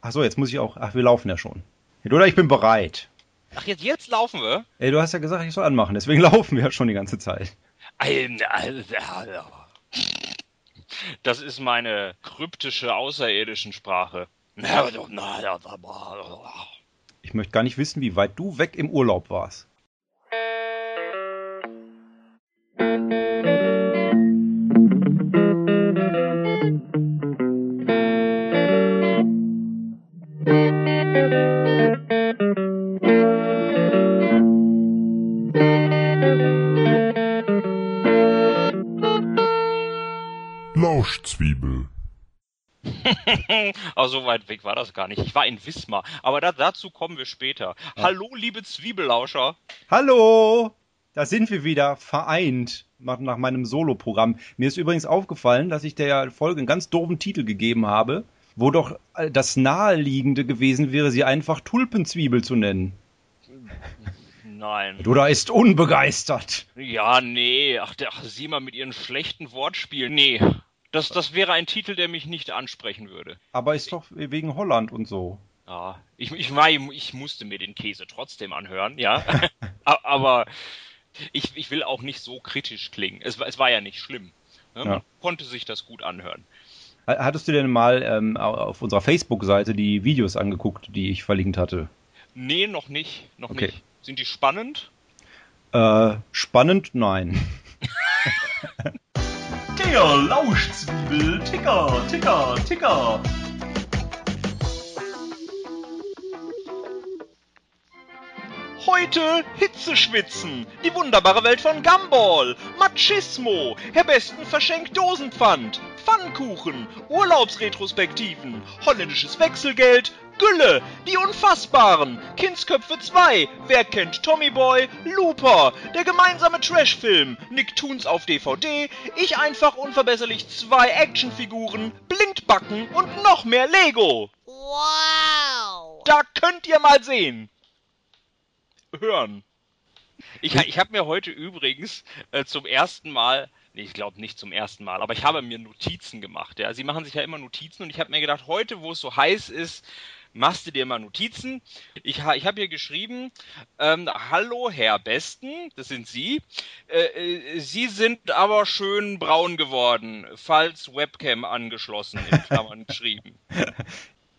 Achso, jetzt muss ich auch. Ach, wir laufen ja schon. Oder ich bin bereit. Ach, jetzt, jetzt laufen wir? Ey, du hast ja gesagt, ich soll anmachen, deswegen laufen wir ja schon die ganze Zeit. Das ist meine kryptische außerirdischen Sprache. Ich möchte gar nicht wissen, wie weit du weg im Urlaub warst. Lauschzwiebel. Aber so weit weg war das gar nicht. Ich war in Wismar. Aber da, dazu kommen wir später. Ja. Hallo, liebe Zwiebellauscher. Hallo! Da sind wir wieder vereint nach meinem Soloprogramm. Mir ist übrigens aufgefallen, dass ich der Folge einen ganz doofen Titel gegeben habe, wo doch das Naheliegende gewesen wäre, sie einfach Tulpenzwiebel zu nennen. Nein. Du da ist unbegeistert. Ja, nee. Ach, ach, sieh mal mit ihren schlechten Wortspielen. Nee. Das, das wäre ein Titel, der mich nicht ansprechen würde. Aber ist doch wegen Holland und so. Ja, ich, ich, ich musste mir den Käse trotzdem anhören, ja. Aber ich, ich will auch nicht so kritisch klingen. Es, es war ja nicht schlimm. Ne? Man ja. konnte sich das gut anhören. Hattest du denn mal ähm, auf unserer Facebook-Seite die Videos angeguckt, die ich verlinkt hatte? Nee, noch nicht. Noch okay. nicht. Sind die spannend? Äh, spannend, nein. Der Lauschzwiebel, Ticker, Ticker, Ticker. Heute Hitzeschwitzen, die wunderbare Welt von Gumball, Machismo, Herr Besten verschenkt Dosenpfand, Pfannkuchen, Urlaubsretrospektiven, holländisches Wechselgeld, Gülle, die Unfassbaren, Kindsköpfe 2, wer kennt Tommy Boy, Looper, der gemeinsame Trashfilm, Nicktoons auf DVD, ich einfach unverbesserlich zwei Actionfiguren, Blindbacken und noch mehr Lego. Wow! Da könnt ihr mal sehen. Hören. Ich, ich habe mir heute übrigens äh, zum ersten Mal Nee, ich glaube nicht zum ersten Mal, aber ich habe mir Notizen gemacht. Ja. Sie machen sich ja immer Notizen und ich habe mir gedacht, heute, wo es so heiß ist, machst du dir mal Notizen. Ich, ich habe hier geschrieben, ähm, hallo Herr Besten, das sind Sie. Äh, äh, Sie sind aber schön braun geworden, falls Webcam angeschlossen, in Klammern geschrieben.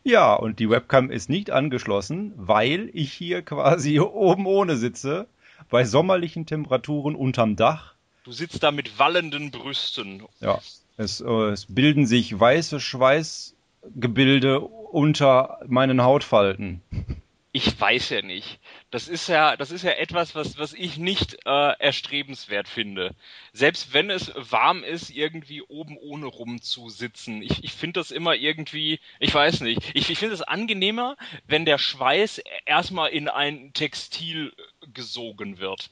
Ja, und die Webcam ist nicht angeschlossen, weil ich hier quasi oben ohne sitze, bei sommerlichen Temperaturen unterm Dach. Du sitzt da mit wallenden Brüsten. Ja, es, äh, es bilden sich weiße Schweiß Gebilde unter meinen Hautfalten. Ich weiß ja nicht. Das ist ja, das ist ja etwas, was, was ich nicht äh, erstrebenswert finde. Selbst wenn es warm ist, irgendwie oben ohne rum zu sitzen. Ich, ich finde das immer irgendwie, ich weiß nicht. Ich, ich finde es angenehmer, wenn der Schweiß erstmal in ein Textil gesogen wird.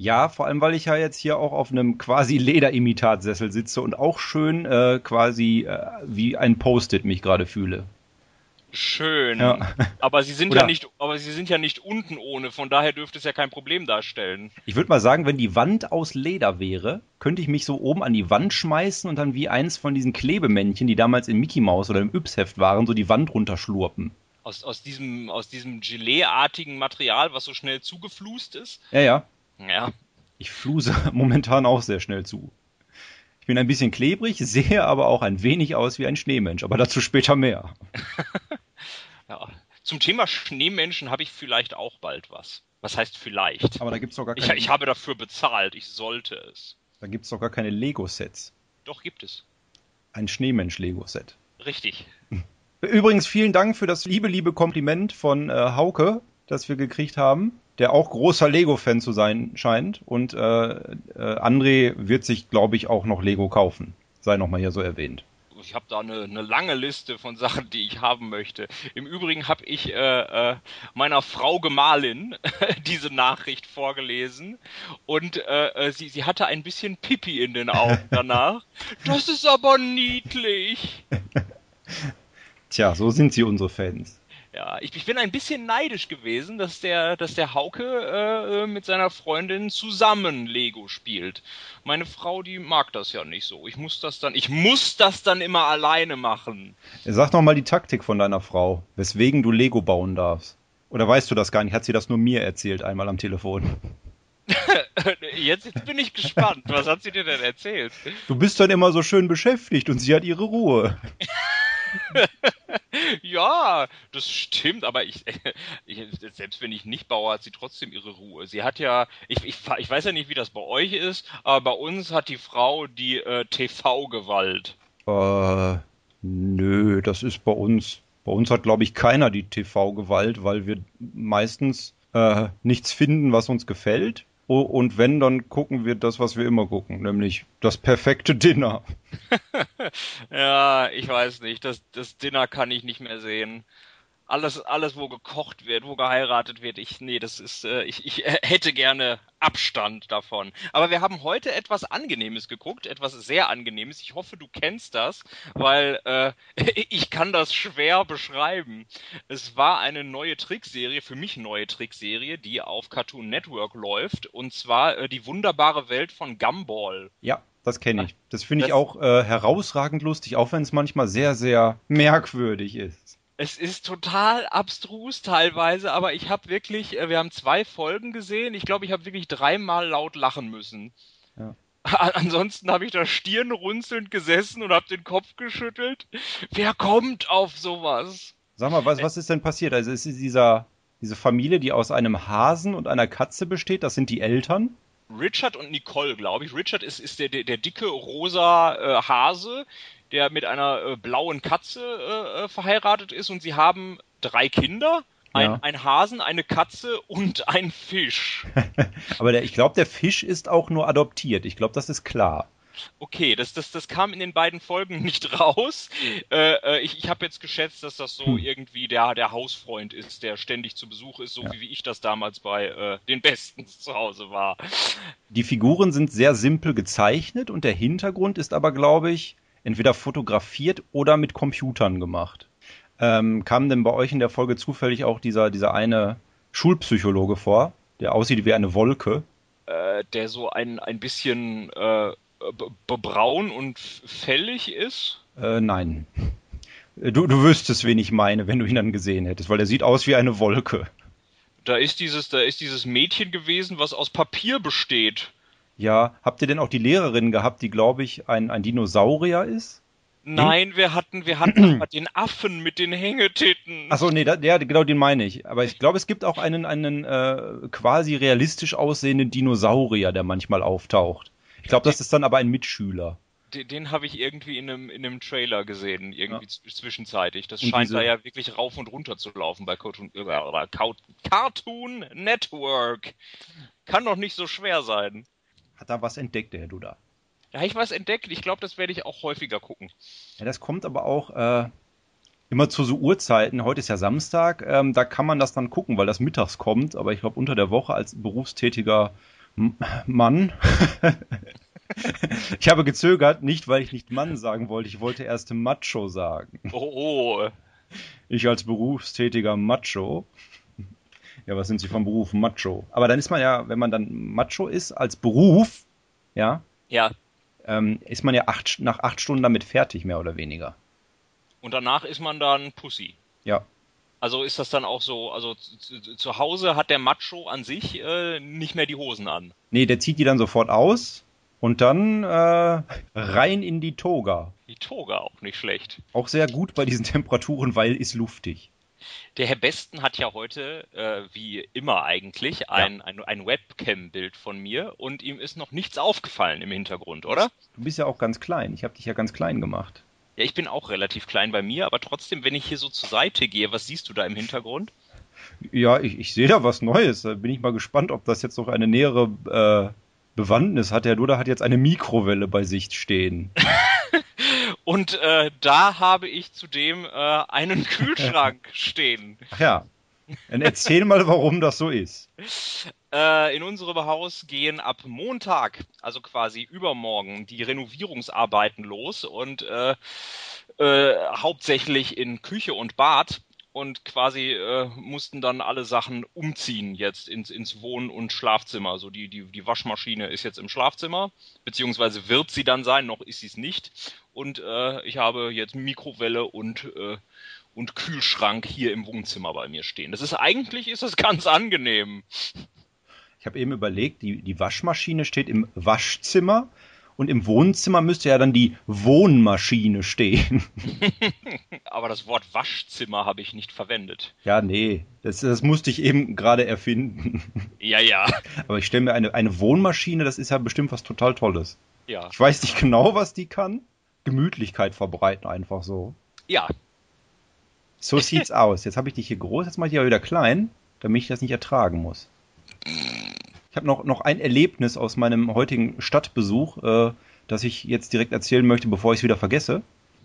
Ja, vor allem, weil ich ja jetzt hier auch auf einem quasi Lederimitatsessel sitze und auch schön äh, quasi äh, wie ein Post-it mich gerade fühle. Schön. Ja. Aber sie sind Oder ja nicht, aber sie sind ja nicht unten ohne, von daher dürfte es ja kein Problem darstellen. Ich würde mal sagen, wenn die Wand aus Leder wäre, könnte ich mich so oben an die Wand schmeißen und dann wie eins von diesen Klebemännchen, die damals in Mickey Mouse oder im Yps-Heft waren, so die Wand runterschlurpen. Aus, aus diesem, aus diesem Gelee-artigen Material, was so schnell zugeflust ist? Ja, ja. Ja. Ich fluse momentan auch sehr schnell zu. Ich bin ein bisschen klebrig, sehe aber auch ein wenig aus wie ein Schneemensch, aber dazu später mehr. ja. Zum Thema Schneemenschen habe ich vielleicht auch bald was. Was heißt vielleicht? Aber da gibt's doch gar keine. Ich, ich habe dafür bezahlt, ich sollte es. Da gibt es doch gar keine Lego-Sets. Doch, gibt es. Ein Schneemensch-Lego-Set. Richtig. Übrigens, vielen Dank für das liebe, liebe Kompliment von äh, Hauke, das wir gekriegt haben der auch großer Lego-Fan zu sein scheint. Und äh, äh, André wird sich, glaube ich, auch noch Lego kaufen. Sei nochmal hier so erwähnt. Ich habe da eine, eine, lange Liste von Sachen, die ich haben möchte. Im Übrigen habe ich äh, äh, meiner Frau Gemahlin diese Nachricht vorgelesen und äh, äh, sie, sie hatte ein bisschen Pipi in den Augen danach. das ist aber niedlich. Tja, so sind sie unsere Fans. Ja, ich, ich bin ein bisschen neidisch gewesen, dass der, dass der Hauke äh, mit seiner Freundin zusammen Lego spielt. Meine Frau, die mag das ja nicht so. Ich muss das dann, ich muss das dann immer alleine machen. Sag noch mal die Taktik von deiner Frau, weswegen du Lego bauen darfst. Oder weißt du das gar nicht? Hat sie das nur mir erzählt einmal am Telefon? jetzt, jetzt bin ich gespannt. Was hat sie dir denn erzählt? Du bist dann immer so schön beschäftigt und sie hat ihre Ruhe. ja, das stimmt, aber ich, ich, selbst wenn ich nicht baue, hat sie trotzdem ihre Ruhe. Sie hat ja, ich, ich, ich weiß ja nicht, wie das bei euch ist, aber bei uns hat die Frau die äh, TV-Gewalt. Äh, nö, das ist bei uns. Bei uns hat, glaube ich, keiner die TV-Gewalt, weil wir meistens äh, nichts finden, was uns gefällt. Und wenn, dann gucken wir das, was wir immer gucken, nämlich das perfekte Dinner. ja, ich weiß nicht. Das, das Dinner kann ich nicht mehr sehen alles, alles, wo gekocht wird, wo geheiratet wird, ich, nee, das ist, äh, ich, ich hätte gerne Abstand davon. Aber wir haben heute etwas Angenehmes geguckt, etwas sehr Angenehmes. Ich hoffe, du kennst das, weil äh, ich kann das schwer beschreiben. Es war eine neue Trickserie, für mich neue Trickserie, die auf Cartoon Network läuft, und zwar äh, die wunderbare Welt von Gumball. Ja, das kenne ich. Das finde ich auch äh, herausragend lustig, auch wenn es manchmal sehr, sehr merkwürdig ist. Es ist total abstrus teilweise, aber ich habe wirklich, äh, wir haben zwei Folgen gesehen. Ich glaube, ich habe wirklich dreimal laut lachen müssen. Ja. Ansonsten habe ich da stirnrunzelnd gesessen und habe den Kopf geschüttelt. Wer kommt auf sowas? Sag mal, was, was ist denn passiert? Also ist dieser, diese Familie, die aus einem Hasen und einer Katze besteht, das sind die Eltern? Richard und Nicole, glaube ich. Richard ist, ist der, der, der dicke rosa äh, Hase der mit einer äh, blauen Katze äh, äh, verheiratet ist und sie haben drei Kinder. Ein, ja. ein Hasen, eine Katze und ein Fisch. Aber der, ich glaube, der Fisch ist auch nur adoptiert. Ich glaube, das ist klar. Okay, das, das, das kam in den beiden Folgen nicht raus. Äh, äh ich ich habe jetzt geschätzt, dass das so hm. irgendwie der, der Hausfreund ist, der ständig zu Besuch ist, so ja. wie, wie ich das damals bei äh, den Besten zu Hause war. Die Figuren sind sehr simpel gezeichnet und der Hintergrund ist aber, glaube ich, entweder fotografiert oder mit Computern gemacht. Ähm, kam denn bei euch in der Folge zufällig auch dieser, dieser eine Schulpsychologe vor, der aussieht wie eine Wolke? Äh, der so ein, ein bisschen äh, braun und fällig ist? Äh, nein. Du, du wüsstest, wen ich meine, wenn du ihn dann gesehen hättest, weil er sieht aus wie eine Wolke. Da ist dieses, da ist dieses Mädchen gewesen, was aus Papier besteht. Ja, habt ihr denn auch die Lehrerin gehabt, die, glaube ich, ein, ein Dinosaurier ist? Nein, wir hatten, wir hatten den Affen mit den Hängetitten. Achso, nee, da, der, genau den meine ich. Aber ich glaube, es gibt auch einen, einen äh, quasi realistisch aussehenden Dinosaurier, der manchmal auftaucht. Ich glaube, das ist dann aber ein Mitschüler. Den, den habe ich irgendwie in einem, in einem Trailer gesehen, irgendwie ja. zwischenzeitig. Das und scheint diese... da ja wirklich rauf und runter zu laufen bei Cartoon, äh, Cartoon Network. Kann doch nicht so schwer sein hat da was entdeckt, der Herr Duda. Da habe ich was entdeckt. Ich glaube, das werde ich auch häufiger gucken. Ja, das kommt aber auch äh, immer zu so Uhrzeiten. Heute ist ja Samstag. Ähm, da kann man das dann gucken, weil das mittags kommt. Aber ich glaube, unter der Woche als berufstätiger M Mann. ich habe gezögert, nicht weil ich nicht Mann sagen wollte. Ich wollte erst Macho sagen. Oh. oh. Ich als berufstätiger Macho ja, was sind Sie vom Beruf? Macho. Aber dann ist man ja, wenn man dann Macho ist als Beruf, ja, ja. Ähm, ist man ja acht, nach acht Stunden damit fertig, mehr oder weniger. Und danach ist man dann Pussy. Ja. Also ist das dann auch so, also zu Hause hat der Macho an sich äh, nicht mehr die Hosen an. Nee, der zieht die dann sofort aus und dann äh, rein in die Toga. Die Toga auch nicht schlecht. Auch sehr gut bei diesen Temperaturen, weil ist luftig. Der Herr Besten hat ja heute, äh, wie immer eigentlich, ein, ja. ein, ein Webcam-Bild von mir und ihm ist noch nichts aufgefallen im Hintergrund, oder? Du bist ja auch ganz klein. Ich habe dich ja ganz klein gemacht. Ja, ich bin auch relativ klein bei mir, aber trotzdem, wenn ich hier so zur Seite gehe, was siehst du da im Hintergrund? Ja, ich, ich sehe da was Neues. Da bin ich mal gespannt, ob das jetzt noch eine nähere äh, Bewandtnis hat. Der Duda hat jetzt eine Mikrowelle bei sich stehen. Und äh, da habe ich zudem äh, einen Kühlschrank stehen. Ach ja. Dann erzähl mal, warum das so ist. Äh, in unserem Haus gehen ab Montag, also quasi übermorgen, die Renovierungsarbeiten los und äh, äh, hauptsächlich in Küche und Bad. Und quasi äh, mussten dann alle Sachen umziehen jetzt ins, ins Wohn- und Schlafzimmer. Also die, die, die Waschmaschine ist jetzt im Schlafzimmer, beziehungsweise wird sie dann sein, noch ist sie es nicht. Und äh, ich habe jetzt Mikrowelle und, äh, und Kühlschrank hier im Wohnzimmer bei mir stehen. Das ist eigentlich ist das ganz angenehm. Ich habe eben überlegt, die, die Waschmaschine steht im Waschzimmer und im Wohnzimmer müsste ja dann die Wohnmaschine stehen. Aber das Wort Waschzimmer habe ich nicht verwendet. Ja, nee, das, das musste ich eben gerade erfinden. Ja, ja. Aber ich stelle mir eine, eine Wohnmaschine, das ist ja bestimmt was total Tolles. Ja. Ich weiß nicht genau, was die kann. Gemütlichkeit verbreiten einfach so. Ja. So sieht's aus. Jetzt habe ich dich hier groß, jetzt mache ich dich aber wieder klein, damit ich das nicht ertragen muss. Ich habe noch, noch ein Erlebnis aus meinem heutigen Stadtbesuch, äh, das ich jetzt direkt erzählen möchte, bevor ich es wieder vergesse.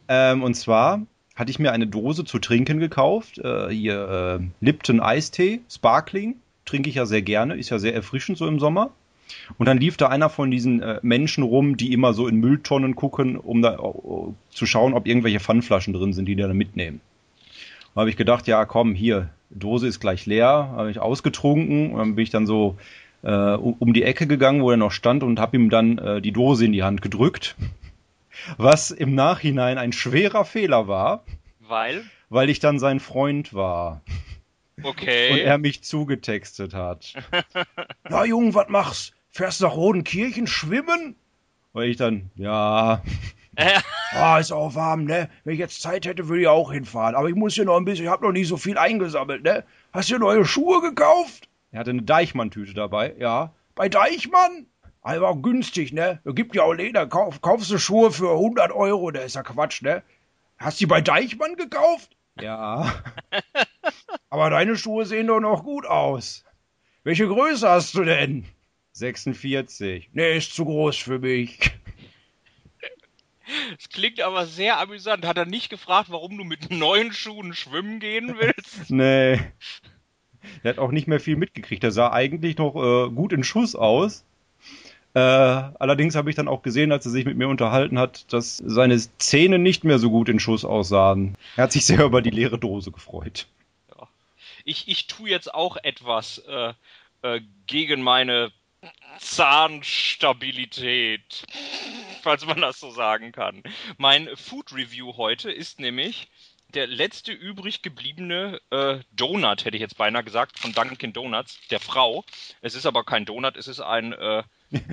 Ähm, und zwar hatte ich mir eine Dose zu trinken gekauft. Äh, hier äh, Lipton Eistee, Sparkling. Trinke ich ja sehr gerne, ist ja sehr erfrischend so im Sommer. Und dann lief da einer von diesen äh, Menschen rum, die immer so in Mülltonnen gucken, um da uh, zu schauen, ob irgendwelche Pfandflaschen drin sind, die die dann mitnehmen. Da habe ich gedacht, ja komm, hier, Dose ist gleich leer, habe ich ausgetrunken und dann bin ich dann so äh, um die Ecke gegangen, wo er noch stand und habe ihm dann äh, die Dose in die Hand gedrückt. Was im Nachhinein ein schwerer Fehler war. Weil? Weil ich dann sein Freund war. Okay. Und er mich zugetextet hat. Na Junge, was machst? Fährst nach Rodenkirchen schwimmen? Weil ich dann, ja. Ah, ist auch warm, ne? Wenn ich jetzt Zeit hätte, würde ich auch hinfahren. Aber ich muss hier noch ein bisschen, ich habe noch nicht so viel eingesammelt, ne? Hast du neue Schuhe gekauft? Er hatte eine Deichmann-Tüte dabei, ja. Bei Deichmann? Aber günstig, ne? Da gibt ja auch Leder. Kauf, kaufst du Schuhe für 100 Euro, der ist ja Quatsch, ne? Hast du die bei Deichmann gekauft? Ja. Aber deine Schuhe sehen doch noch gut aus. Welche Größe hast du denn? 46. Nee, ist zu groß für mich. Es klingt aber sehr amüsant. Hat er nicht gefragt, warum du mit neuen Schuhen schwimmen gehen willst? nee. Der hat auch nicht mehr viel mitgekriegt. Der sah eigentlich noch äh, gut in Schuss aus. Äh, allerdings habe ich dann auch gesehen, als er sich mit mir unterhalten hat, dass seine Zähne nicht mehr so gut in Schuss aussahen. Er hat sich sehr über die leere Dose gefreut. Ja. Ich, ich tue jetzt auch etwas äh, äh, gegen meine Zahnstabilität, falls man das so sagen kann. Mein Food Review heute ist nämlich der letzte übrig gebliebene äh, Donut, hätte ich jetzt beinahe gesagt, von Dunkin' Donuts, der Frau. Es ist aber kein Donut, es ist ein, äh,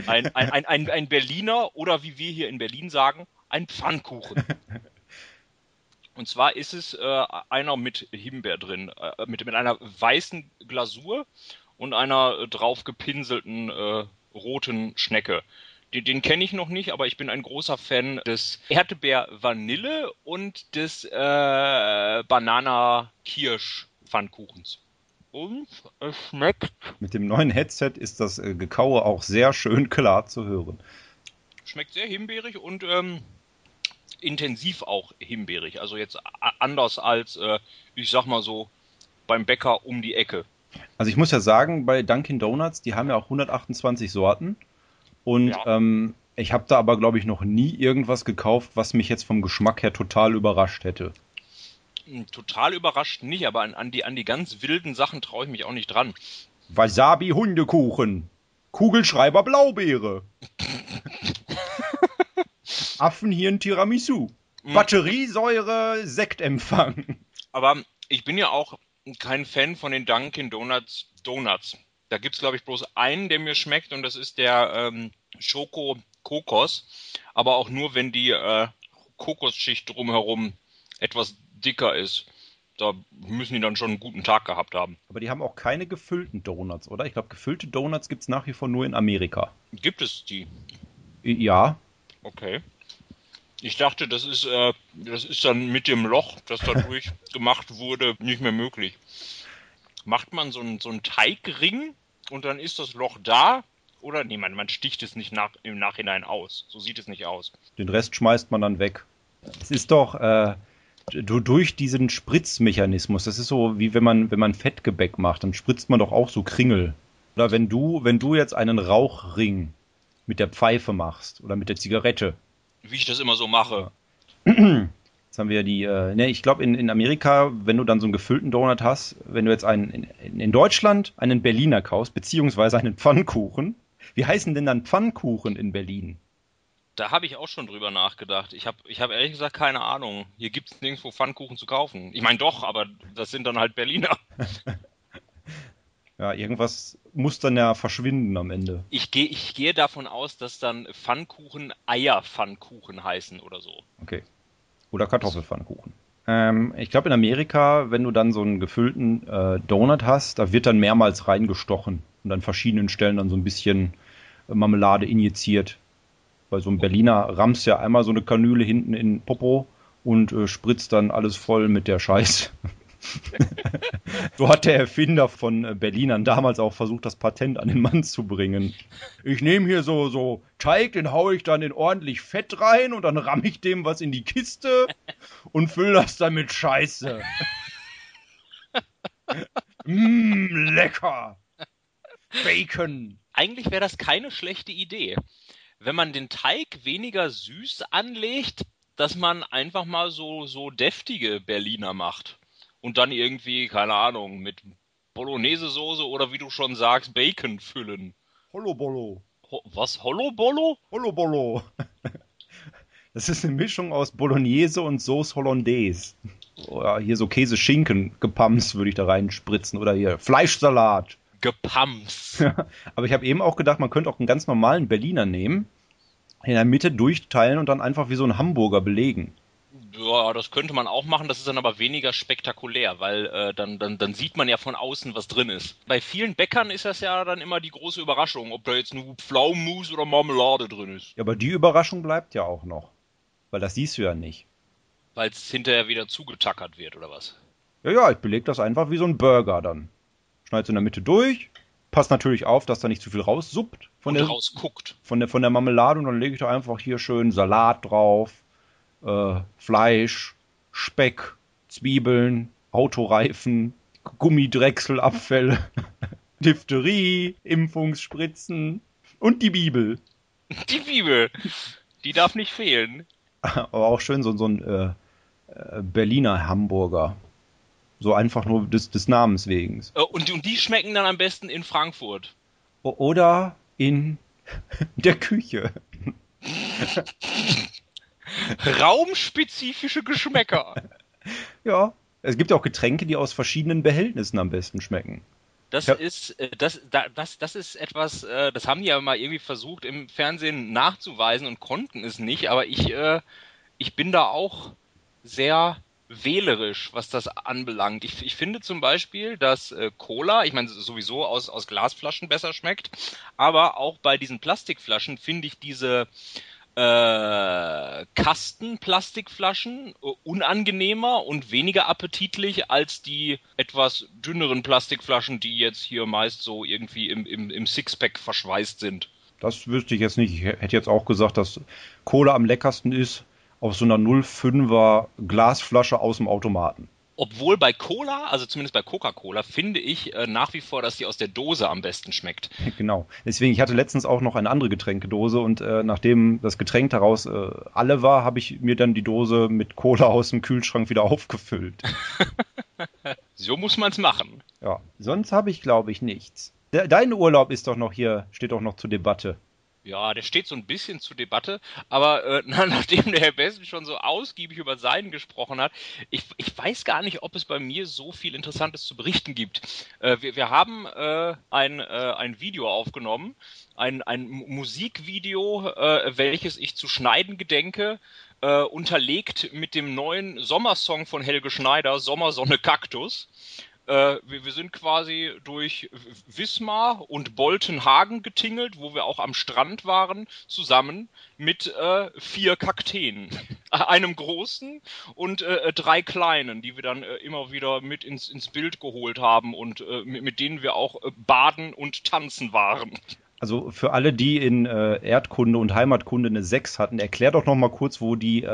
ein, ein, ein, ein, ein Berliner oder wie wir hier in Berlin sagen, ein Pfannkuchen. Und zwar ist es äh, einer mit Himbeer drin, äh, mit, mit einer weißen Glasur und einer äh, drauf gepinselten äh, roten Schnecke. Den, den kenne ich noch nicht, aber ich bin ein großer Fan des Erdbeer-Vanille und des äh, Banana-Kirsch-Pfannkuchens. Und es schmeckt. Mit dem neuen Headset ist das äh, Gekaue auch sehr schön klar zu hören. Schmeckt sehr himbeerig und ähm, intensiv auch himbeerig. Also jetzt anders als, äh, ich sag mal so, beim Bäcker um die Ecke. Also ich muss ja sagen, bei Dunkin' Donuts, die haben ja auch 128 Sorten. Und ja. ähm, ich habe da aber, glaube ich, noch nie irgendwas gekauft, was mich jetzt vom Geschmack her total überrascht hätte. Hm, total überrascht nicht, aber an, an die, an die ganz wilden Sachen traue ich mich auch nicht dran. Wasabi Hundekuchen. Kugelschreiber Blaubeere. Affenhirn Tiramisu. Mhm. Batteriesäure Sektempfang. Aber ich bin ja auch kein Fan von den Dunkin' Donuts Donuts. Da gibt es, glaube ich, bloß einen, der mir schmeckt und das ist der ähm, Schoko Kokos. Aber auch nur, wenn die äh, Kokosschicht drumherum etwas dicker ist. Da müssen die dann schon einen guten Tag gehabt haben. Aber die haben auch keine gefüllten Donuts, oder? Ich glaube, gefüllte Donuts gibt es nach wie vor nur in Amerika. Gibt es die? Ja. Okay. Ich dachte, das ist, äh, das ist dann mit dem Loch, das dadurch gemacht wurde, nicht mehr möglich. Macht man so einen, so einen Teigring und dann ist das Loch da? Oder nee, man, man sticht es nicht nach, im Nachhinein aus. So sieht es nicht aus. Den Rest schmeißt man dann weg. Es ist doch äh, durch diesen Spritzmechanismus, das ist so wie wenn man, wenn man Fettgebäck macht, dann spritzt man doch auch so Kringel. Oder wenn du, wenn du jetzt einen Rauchring mit der Pfeife machst oder mit der Zigarette, wie ich das immer so mache. Jetzt haben wir die, äh, ne, ich glaube in, in Amerika, wenn du dann so einen gefüllten Donut hast, wenn du jetzt einen in, in Deutschland einen Berliner kaufst, beziehungsweise einen Pfannkuchen, wie heißen denn dann Pfannkuchen in Berlin? Da habe ich auch schon drüber nachgedacht. Ich habe ich hab ehrlich gesagt keine Ahnung. Hier gibt es nirgendwo Pfannkuchen zu kaufen. Ich meine doch, aber das sind dann halt Berliner. ja, irgendwas muss dann ja verschwinden am Ende. Ich gehe ich gehe davon aus, dass dann Pfannkuchen Eierpfannkuchen heißen oder so. Okay. Oder Kartoffelpfannkuchen. Ähm, ich glaube in Amerika, wenn du dann so einen gefüllten äh, Donut hast, da wird dann mehrmals reingestochen und an verschiedenen Stellen dann so ein bisschen Marmelade injiziert. Bei so einem Berliner rammst ja einmal so eine Kanüle hinten in Popo und äh, spritzt dann alles voll mit der Scheiß. so hat der Erfinder von äh, Berlinern damals auch versucht, das Patent an den Mann zu bringen. Ich nehme hier so, so Teig, den haue ich dann in ordentlich Fett rein und dann ramme ich dem was in die Kiste und fülle das dann mit Scheiße. Mmm, lecker. Bacon. Eigentlich wäre das keine schlechte Idee wenn man den Teig weniger süß anlegt, dass man einfach mal so, so deftige Berliner macht. Und dann irgendwie, keine Ahnung, mit Bolognese-Soße oder wie du schon sagst, Bacon füllen. Hollobolo. Ho was? Hollobolo? Hollobolo. Das ist eine Mischung aus Bolognese und Sauce Hollandaise. Oder hier so Käse-Schinken gepamst würde ich da reinspritzen. Oder hier Fleischsalat. Gepams. Aber ich habe eben auch gedacht, man könnte auch einen ganz normalen Berliner nehmen, in der Mitte durchteilen und dann einfach wie so ein Hamburger belegen. Ja, das könnte man auch machen, das ist dann aber weniger spektakulär, weil äh, dann, dann, dann sieht man ja von außen, was drin ist. Bei vielen Bäckern ist das ja dann immer die große Überraschung, ob da jetzt nur Pflaumenmus oder Marmelade drin ist. Ja, aber die Überraschung bleibt ja auch noch. Weil das siehst du ja nicht. Weil es hinterher wieder zugetackert wird, oder was? Ja, ja, ich beleg das einfach wie so ein Burger dann schneidest in der Mitte durch, passt natürlich auf, dass da nicht zu viel raussuppt von und der rausguckt. Von der von der Marmelade und dann lege ich da einfach hier schön Salat drauf, äh, Fleisch, Speck, Zwiebeln, Autoreifen, Gummidrechselabfälle, Diphtherie, Impfungsspritzen und die Bibel. Die Bibel, die darf nicht fehlen. Aber auch schön so, so ein äh, äh Berliner Hamburger. So einfach nur des, des Namens wegen. Äh, und, und die schmecken dann am besten in Frankfurt. Oder in der Küche. Raumspezifische Geschmäcker. Ja, es gibt auch Getränke, die aus verschiedenen Behältnissen am besten schmecken. Das ja. ist äh, das, das, das ist etwas, äh, das haben die ja mal irgendwie versucht im Fernsehen nachzuweisen und konnten es nicht, aber ich, ich bin da auch sehr wählerisch, was das anbelangt. Ich, ich finde zum Beispiel, dass äh, Cola, ich meine sowieso aus, aus Glasflaschen besser schmeckt, aber auch bei diesen Plastikflaschen finde ich diese äh, Kastenplastikflaschen äh, unangenehmer und weniger appetitlich als die etwas dünneren Plastikflaschen, die jetzt hier meist so irgendwie im, im, im Sixpack verschweißt sind. Das wüsste ich jetzt nicht. Ich hätte jetzt auch gesagt, dass Cola am leckersten ist, auf so einer 05er Glasflasche aus dem Automaten. Obwohl bei Cola, also zumindest bei Coca-Cola, finde ich äh, nach wie vor, dass die aus der Dose am besten schmeckt. Genau. Deswegen, ich hatte letztens auch noch eine andere Getränkedose und äh, nachdem das Getränk daraus äh, alle war, habe ich mir dann die Dose mit Cola aus dem Kühlschrank wieder aufgefüllt. so muss man es machen. Ja, sonst habe ich, glaube ich, nichts. De dein Urlaub ist doch noch hier, steht doch noch zur Debatte. Ja, der steht so ein bisschen zur Debatte, aber äh, nachdem der Herr Bessen schon so ausgiebig über seinen gesprochen hat, ich, ich weiß gar nicht, ob es bei mir so viel Interessantes zu berichten gibt. Äh, wir, wir haben äh, ein, äh, ein Video aufgenommen, ein, ein Musikvideo, äh, welches ich zu schneiden gedenke, äh, unterlegt mit dem neuen Sommersong von Helge Schneider, Sommersonne Kaktus. Äh, wir, wir, sind quasi durch Wismar und Boltenhagen getingelt, wo wir auch am Strand waren, zusammen mit äh, vier Kakteen. Einem großen und äh, drei kleinen, die wir dann äh, immer wieder mit ins, ins Bild geholt haben und äh, mit, mit, denen wir auch äh, baden und tanzen waren. Also für alle, die in Erdkunde und Heimatkunde eine 6 hatten, erklär doch noch mal kurz, wo die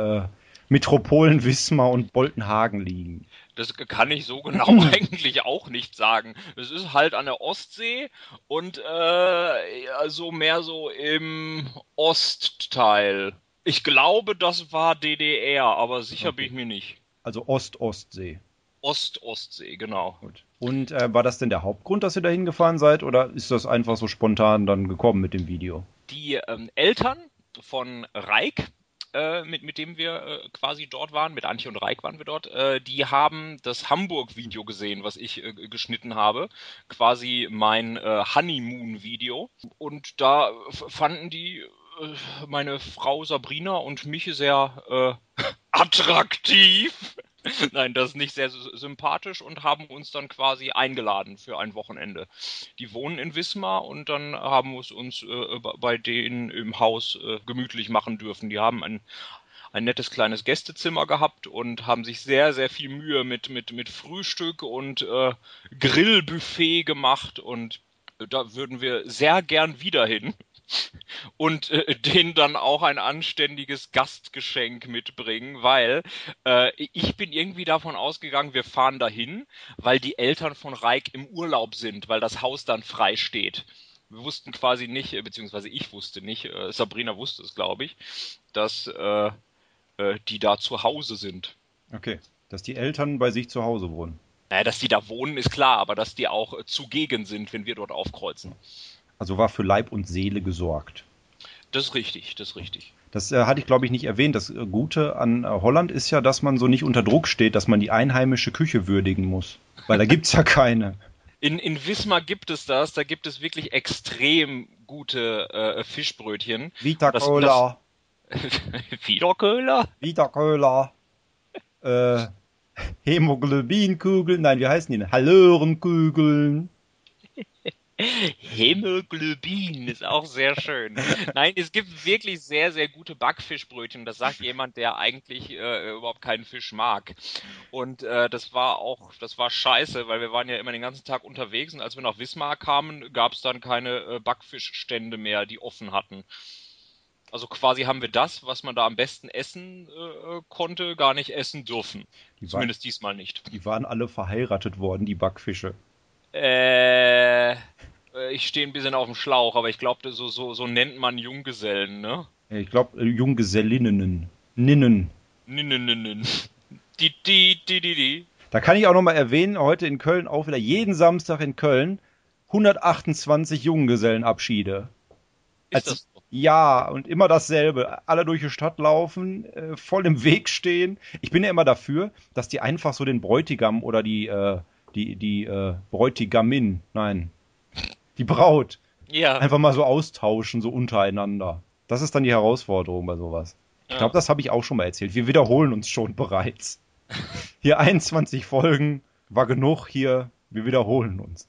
Metropolen Wismar und Boltenhagen liegen. Das kann ich so genau eigentlich auch nicht sagen. Es ist halt an der Ostsee und äh, also mehr so im Ostteil. Ich glaube, das war DDR, aber sicher okay. bin ich mir nicht. Also Ost-Ostsee. Ost-Ostsee, genau. Gut. Und äh, war das denn der Hauptgrund, dass ihr da hingefahren seid, oder ist das einfach so spontan dann gekommen mit dem Video? Die ähm, Eltern von Reik, äh, mit, mit dem wir äh, quasi dort waren, mit Antje und Reik waren wir dort, äh, die haben das Hamburg-Video gesehen, was ich äh, geschnitten habe. Quasi mein äh, Honeymoon-Video. Und da fanden die meine Frau Sabrina und mich sehr attraktiv. Nein, das ist nicht sehr sympathisch und haben uns dann quasi eingeladen für ein Wochenende. Die wohnen in Wismar und dann haben wir es uns äh, bei denen im Haus äh, gemütlich machen dürfen. Die haben ein, ein nettes kleines Gästezimmer gehabt und haben sich sehr, sehr viel Mühe mit, mit, mit Frühstück und äh, Grillbuffet gemacht und da würden wir sehr gern wieder hin und äh, denen dann auch ein anständiges Gastgeschenk mitbringen, weil äh, ich bin irgendwie davon ausgegangen, wir fahren dahin, weil die Eltern von Reik im Urlaub sind, weil das Haus dann frei steht. Wir wussten quasi nicht, äh, beziehungsweise ich wusste nicht, äh, Sabrina wusste es, glaube ich, dass äh, äh, die da zu Hause sind. Okay, dass die Eltern bei sich zu Hause wohnen. Naja, dass die da wohnen, ist klar, aber dass die auch zugegen sind, wenn wir dort aufkreuzen. Also war für Leib und Seele gesorgt. Das ist richtig, das ist richtig. Das äh, hatte ich, glaube ich, nicht erwähnt. Das äh, Gute an äh, Holland ist ja, dass man so nicht unter Druck steht, dass man die einheimische Küche würdigen muss. Weil da gibt es ja keine. In, in Wismar gibt es das, da gibt es wirklich extrem gute äh, Fischbrötchen. Vita Cola. Vita Cola? Vita Cola. äh, Hämoglobinkugeln, nein, wie heißen die denn? Hallörenkugeln. Hämoglobin ist auch sehr schön. Nein, es gibt wirklich sehr, sehr gute Backfischbrötchen. Das sagt jemand, der eigentlich äh, überhaupt keinen Fisch mag. Und äh, das war auch, das war scheiße, weil wir waren ja immer den ganzen Tag unterwegs und als wir nach Wismar kamen, gab es dann keine äh, Backfischstände mehr, die offen hatten. Also quasi haben wir das, was man da am besten essen äh, konnte, gar nicht essen dürfen. Die Zumindest waren, diesmal nicht. Die waren alle verheiratet worden, die Backfische. Äh, ich stehe ein bisschen auf dem Schlauch, aber ich glaube, so, so, so nennt man Junggesellen, ne? Ich glaube, äh, Junggesellinnen. Ninnen. Ninnen. Die, die, die, die, die. Da kann ich auch nochmal erwähnen, heute in Köln auch wieder, jeden Samstag in Köln, 128 Junggesellenabschiede. Ist Als, das so? Ja, und immer dasselbe. Alle durch die Stadt laufen, äh, voll im Weg stehen. Ich bin ja immer dafür, dass die einfach so den Bräutigam oder die, äh, die, die äh, Bräutigamin, nein, die Braut, ja. einfach mal so austauschen, so untereinander. Das ist dann die Herausforderung bei sowas. Ich glaube, das habe ich auch schon mal erzählt. Wir wiederholen uns schon bereits. Hier 21 Folgen war genug hier. Wir wiederholen uns.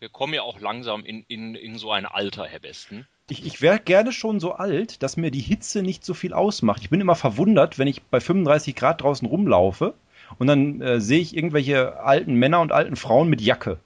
Wir kommen ja auch langsam in, in, in so ein Alter, Herr Besten. Ich, ich wäre gerne schon so alt, dass mir die Hitze nicht so viel ausmacht. Ich bin immer verwundert, wenn ich bei 35 Grad draußen rumlaufe und dann äh, sehe ich irgendwelche alten Männer und alten Frauen mit Jacke.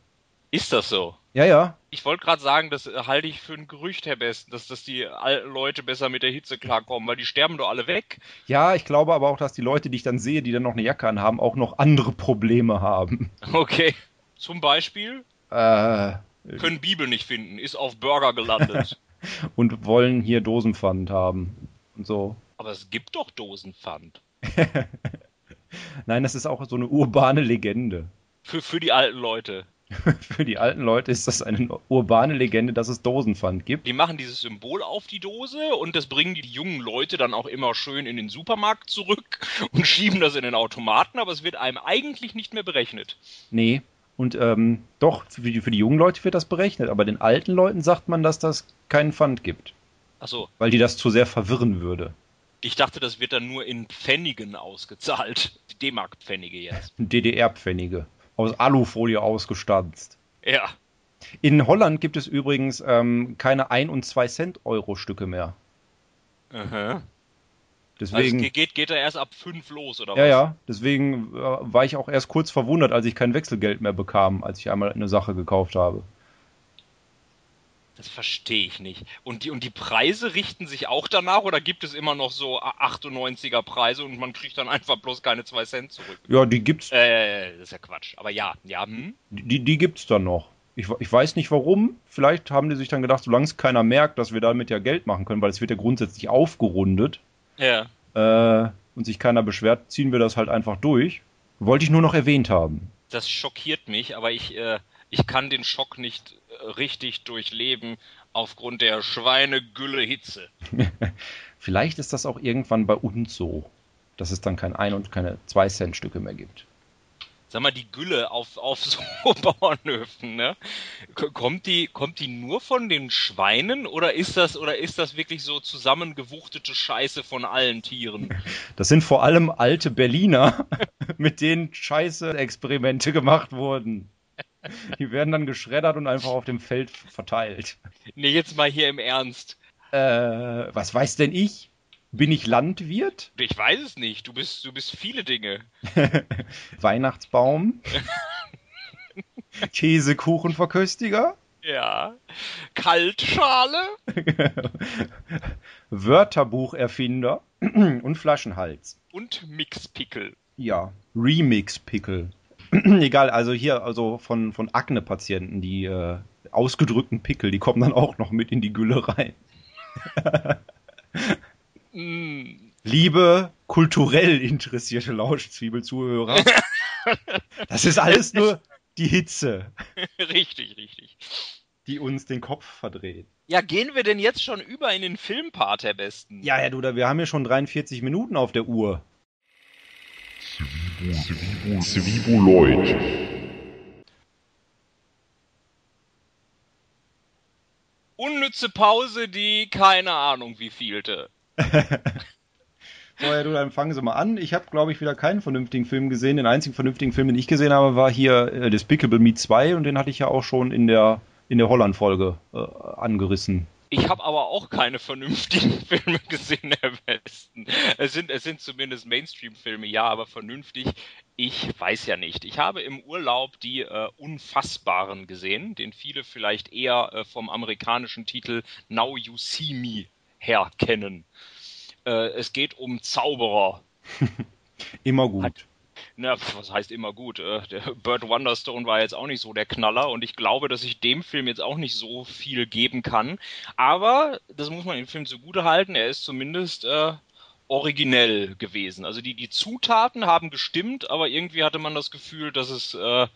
Ist das so? Ja, ja. Ich wollte gerade sagen, das äh, halte ich für ein Gerücht, Herr Besten, dass, dass die alten Leute besser mit der Hitze klarkommen, weil die sterben doch alle weg. Ja, ich glaube aber auch, dass die Leute, die ich dann sehe, die dann noch eine Jacke anhaben, auch noch andere Probleme haben. Okay. Zum Beispiel? Äh, Können Bibel nicht finden, ist auf Burger gelandet. und wollen hier Dosenpfand haben. Und so. Aber es gibt doch Dosenpfand. Nein, das ist auch so eine urbane Legende. Für, für die alten Leute. Für die alten Leute ist das eine urbane Legende, dass es Dosenpfand gibt. Die machen dieses Symbol auf die Dose und das bringen die jungen Leute dann auch immer schön in den Supermarkt zurück und schieben das in den Automaten, aber es wird einem eigentlich nicht mehr berechnet. Nee. Und ähm, doch, für die, für die jungen Leute wird das berechnet, aber den alten Leuten sagt man, dass das keinen Pfand gibt. Ach so. Weil die das zu sehr verwirren würde. Ich dachte, das wird dann nur in Pfennigen ausgezahlt. D-Mark-Pfennige jetzt. DDR-Pfennige aus Alufolie ausgestanzt. Ja. In Holland gibt es übrigens ähm, keine 1 und 2 Cent Euro Stücke mehr. Aha. Deswegen, also geht, geht er erst ab 5 los, oder ja, was? Ja, ja. Deswegen äh, war ich auch erst kurz verwundert, als ich kein Wechselgeld mehr bekam, als ich einmal eine Sache gekauft habe. Das verstehe ich nicht. Und die, und die Preise richten sich auch danach oder gibt es immer noch so 98er Preise und man kriegt dann einfach bloß keine 2 Cent zurück? Ja, die gibt's. Äh, das ist ja Quatsch. Aber ja, ja. Hm? Die, die gibt's dann noch. Ich, ich weiß nicht warum. Vielleicht haben die sich dann gedacht, solange es keiner merkt, dass wir damit ja Geld machen können, weil es wird ja grundsätzlich aufgerundet. ja. äh, und sich keiner beschwert, ziehen wir das halt einfach durch. Wollte ich nur noch erwähnt haben. Das schockiert mich, aber ich, äh, ich kann den Schock nicht äh, richtig durchleben aufgrund der Schweinegülle Hitze. Vielleicht ist das auch irgendwann bei uns so, dass es dann kein Ein- und keine Zwei-Cent-Stücke mehr gibt sag mal, die Gülle auf, auf so Bauernhöfen, ne? Kommt die, kommt die nur von den Schweinen oder ist das, oder ist das wirklich so zusammengewuchtete Scheiße von allen Tieren? Das sind vor allem alte Berliner, mit denen Scheiße-Experimente gemacht wurden. Die werden dann geschreddert und einfach auf dem Feld verteilt. Nee, jetzt mal hier im Ernst. Äh, was weiß denn ich? Bin ich Landwirt? Ich weiß es nicht. Du bist, du bist viele Dinge. Weihnachtsbaum? Käsekuchenverköstiger? Ja. Kaltschale? Wörterbucherfinder und Flaschenhals. Und Mixpickel. Ja, Remix-Pickel. Egal, also hier, also von, von Akne-Patienten, die äh, ausgedrückten Pickel, die kommen dann auch noch mit in die Gülle rein. Mm. Liebe kulturell interessierte Lauschzwiebelzuhörer, das ist alles nur die Hitze. richtig, richtig. Die uns den Kopf verdreht. Ja, gehen wir denn jetzt schon über in den Filmpart, Herr Besten? Ja, Herr Duda, wir haben ja schon 43 Minuten auf der Uhr. Zwiebel, Zwiebel, Unnütze Pause, die keine Ahnung wie vielte. ja, du, dann fangen Sie mal an. Ich habe, glaube ich, wieder keinen vernünftigen Film gesehen. Den einzigen vernünftigen Film, den ich gesehen habe, war hier äh, Despicable Me 2 und den hatte ich ja auch schon in der, in der Holland-Folge äh, angerissen. Ich habe aber auch keine vernünftigen Filme gesehen, Herr Westen. Es sind, es sind zumindest Mainstream-Filme, ja, aber vernünftig, ich weiß ja nicht. Ich habe im Urlaub die äh, Unfassbaren gesehen, den viele vielleicht eher äh, vom amerikanischen Titel Now You See Me her kennen. Äh, es geht um Zauberer. immer gut. Hat, na, was heißt immer gut? Äh, der Burt Wonderstone war jetzt auch nicht so der Knaller und ich glaube, dass ich dem Film jetzt auch nicht so viel geben kann. Aber, das muss man dem Film zugute halten, er ist zumindest äh, originell gewesen. Also die, die Zutaten haben gestimmt, aber irgendwie hatte man das Gefühl, dass es äh,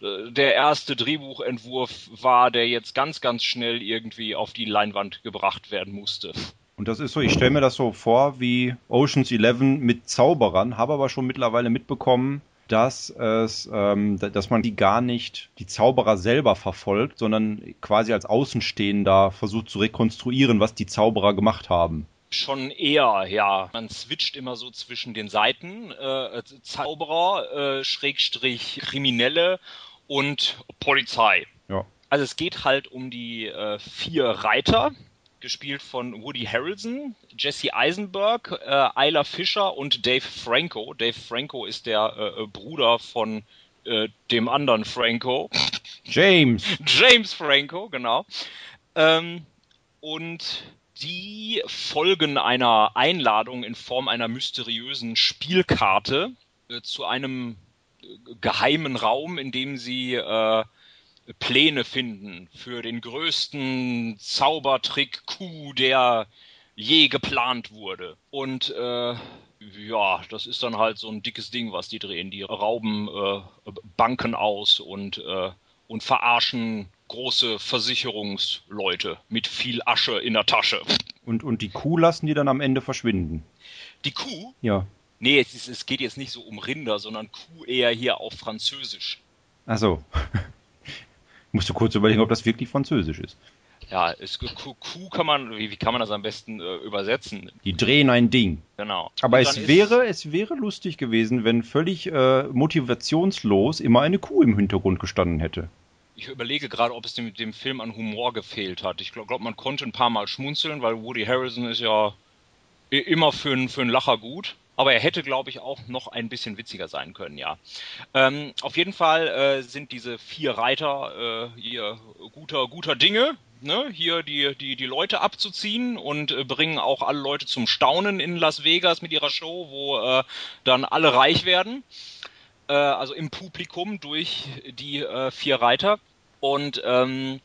der erste Drehbuchentwurf war, der jetzt ganz, ganz schnell irgendwie auf die Leinwand gebracht werden musste. Und das ist so, ich stelle mir das so vor wie Oceans 11 mit Zauberern, habe aber schon mittlerweile mitbekommen, dass es, ähm, dass man die gar nicht, die Zauberer selber verfolgt, sondern quasi als Außenstehender versucht zu rekonstruieren, was die Zauberer gemacht haben. Schon eher, ja. Man switcht immer so zwischen den Seiten. Äh, Zauberer, äh, Schrägstrich Kriminelle und Polizei. Ja. Also es geht halt um die äh, vier Reiter, gespielt von Woody Harrelson, Jesse Eisenberg, äh, Isla Fisher und Dave Franco. Dave Franco ist der äh, äh Bruder von äh, dem anderen Franco. James. James Franco, genau. Ähm, und die folgen einer Einladung in Form einer mysteriösen Spielkarte äh, zu einem geheimen Raum, in dem sie äh, Pläne finden für den größten Zaubertrick-Coup, der je geplant wurde. Und äh, ja, das ist dann halt so ein dickes Ding, was die drehen. Die rauben äh, Banken aus und, äh, und verarschen große Versicherungsleute mit viel Asche in der Tasche. Und, und die Kuh lassen die dann am Ende verschwinden. Die Kuh? Ja. Nee, es, ist, es geht jetzt nicht so um Rinder, sondern Kuh eher hier auf Französisch. Ach so. Musst du kurz überlegen, ob das wirklich Französisch ist. Ja, es, Kuh kann man, wie, wie, kann man das am besten äh, übersetzen? Die drehen ein Ding. Genau. Aber es wäre, es wäre lustig gewesen, wenn völlig äh, motivationslos immer eine Kuh im Hintergrund gestanden hätte. Ich überlege gerade, ob es dem, dem Film an Humor gefehlt hat. Ich glaube, glaub, man konnte ein paar Mal schmunzeln, weil Woody Harrison ist ja immer für, einen für einen Lacher gut. Aber er hätte, glaube ich, auch noch ein bisschen witziger sein können, ja. Ähm, auf jeden Fall äh, sind diese vier Reiter äh, hier guter, guter Dinge, ne? hier die, die, die Leute abzuziehen und äh, bringen auch alle Leute zum Staunen in Las Vegas mit ihrer Show, wo äh, dann alle reich werden. Äh, also im Publikum durch die äh, vier Reiter. Und ähm,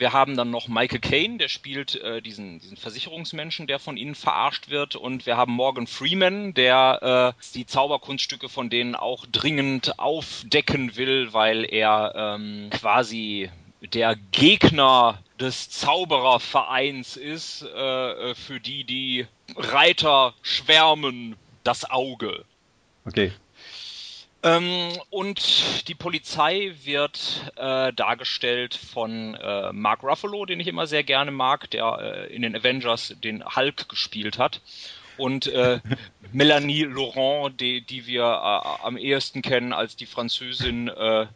Wir haben dann noch Michael Caine, der spielt äh, diesen, diesen Versicherungsmenschen, der von ihnen verarscht wird. Und wir haben Morgan Freeman, der äh, die Zauberkunststücke von denen auch dringend aufdecken will, weil er ähm, quasi der Gegner des Zauberervereins ist, äh, für die die Reiter schwärmen das Auge. Okay. Ähm, und die Polizei wird äh, dargestellt von äh, Mark Ruffalo, den ich immer sehr gerne mag, der äh, in den Avengers den Hulk gespielt hat. Und äh, Melanie Laurent, die, die wir äh, am ehesten kennen als die Französin äh,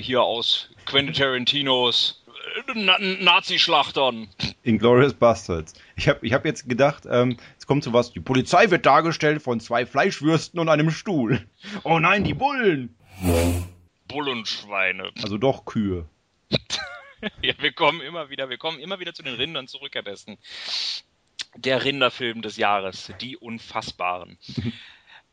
hier aus Quentin Tarantinos Na Nazi-Schlachtern. Inglourious Bastards. Ich habe ich hab jetzt gedacht, ähm, es kommt so was, die Polizei wird dargestellt von zwei Fleischwürsten und einem Stuhl. Oh nein, die Bullen! Bullenschweine. Also doch Kühe. ja, wir kommen immer wieder, wir kommen immer wieder zu den Rindern zurück, Herr Besten. Der Rinderfilm des Jahres, die Unfassbaren.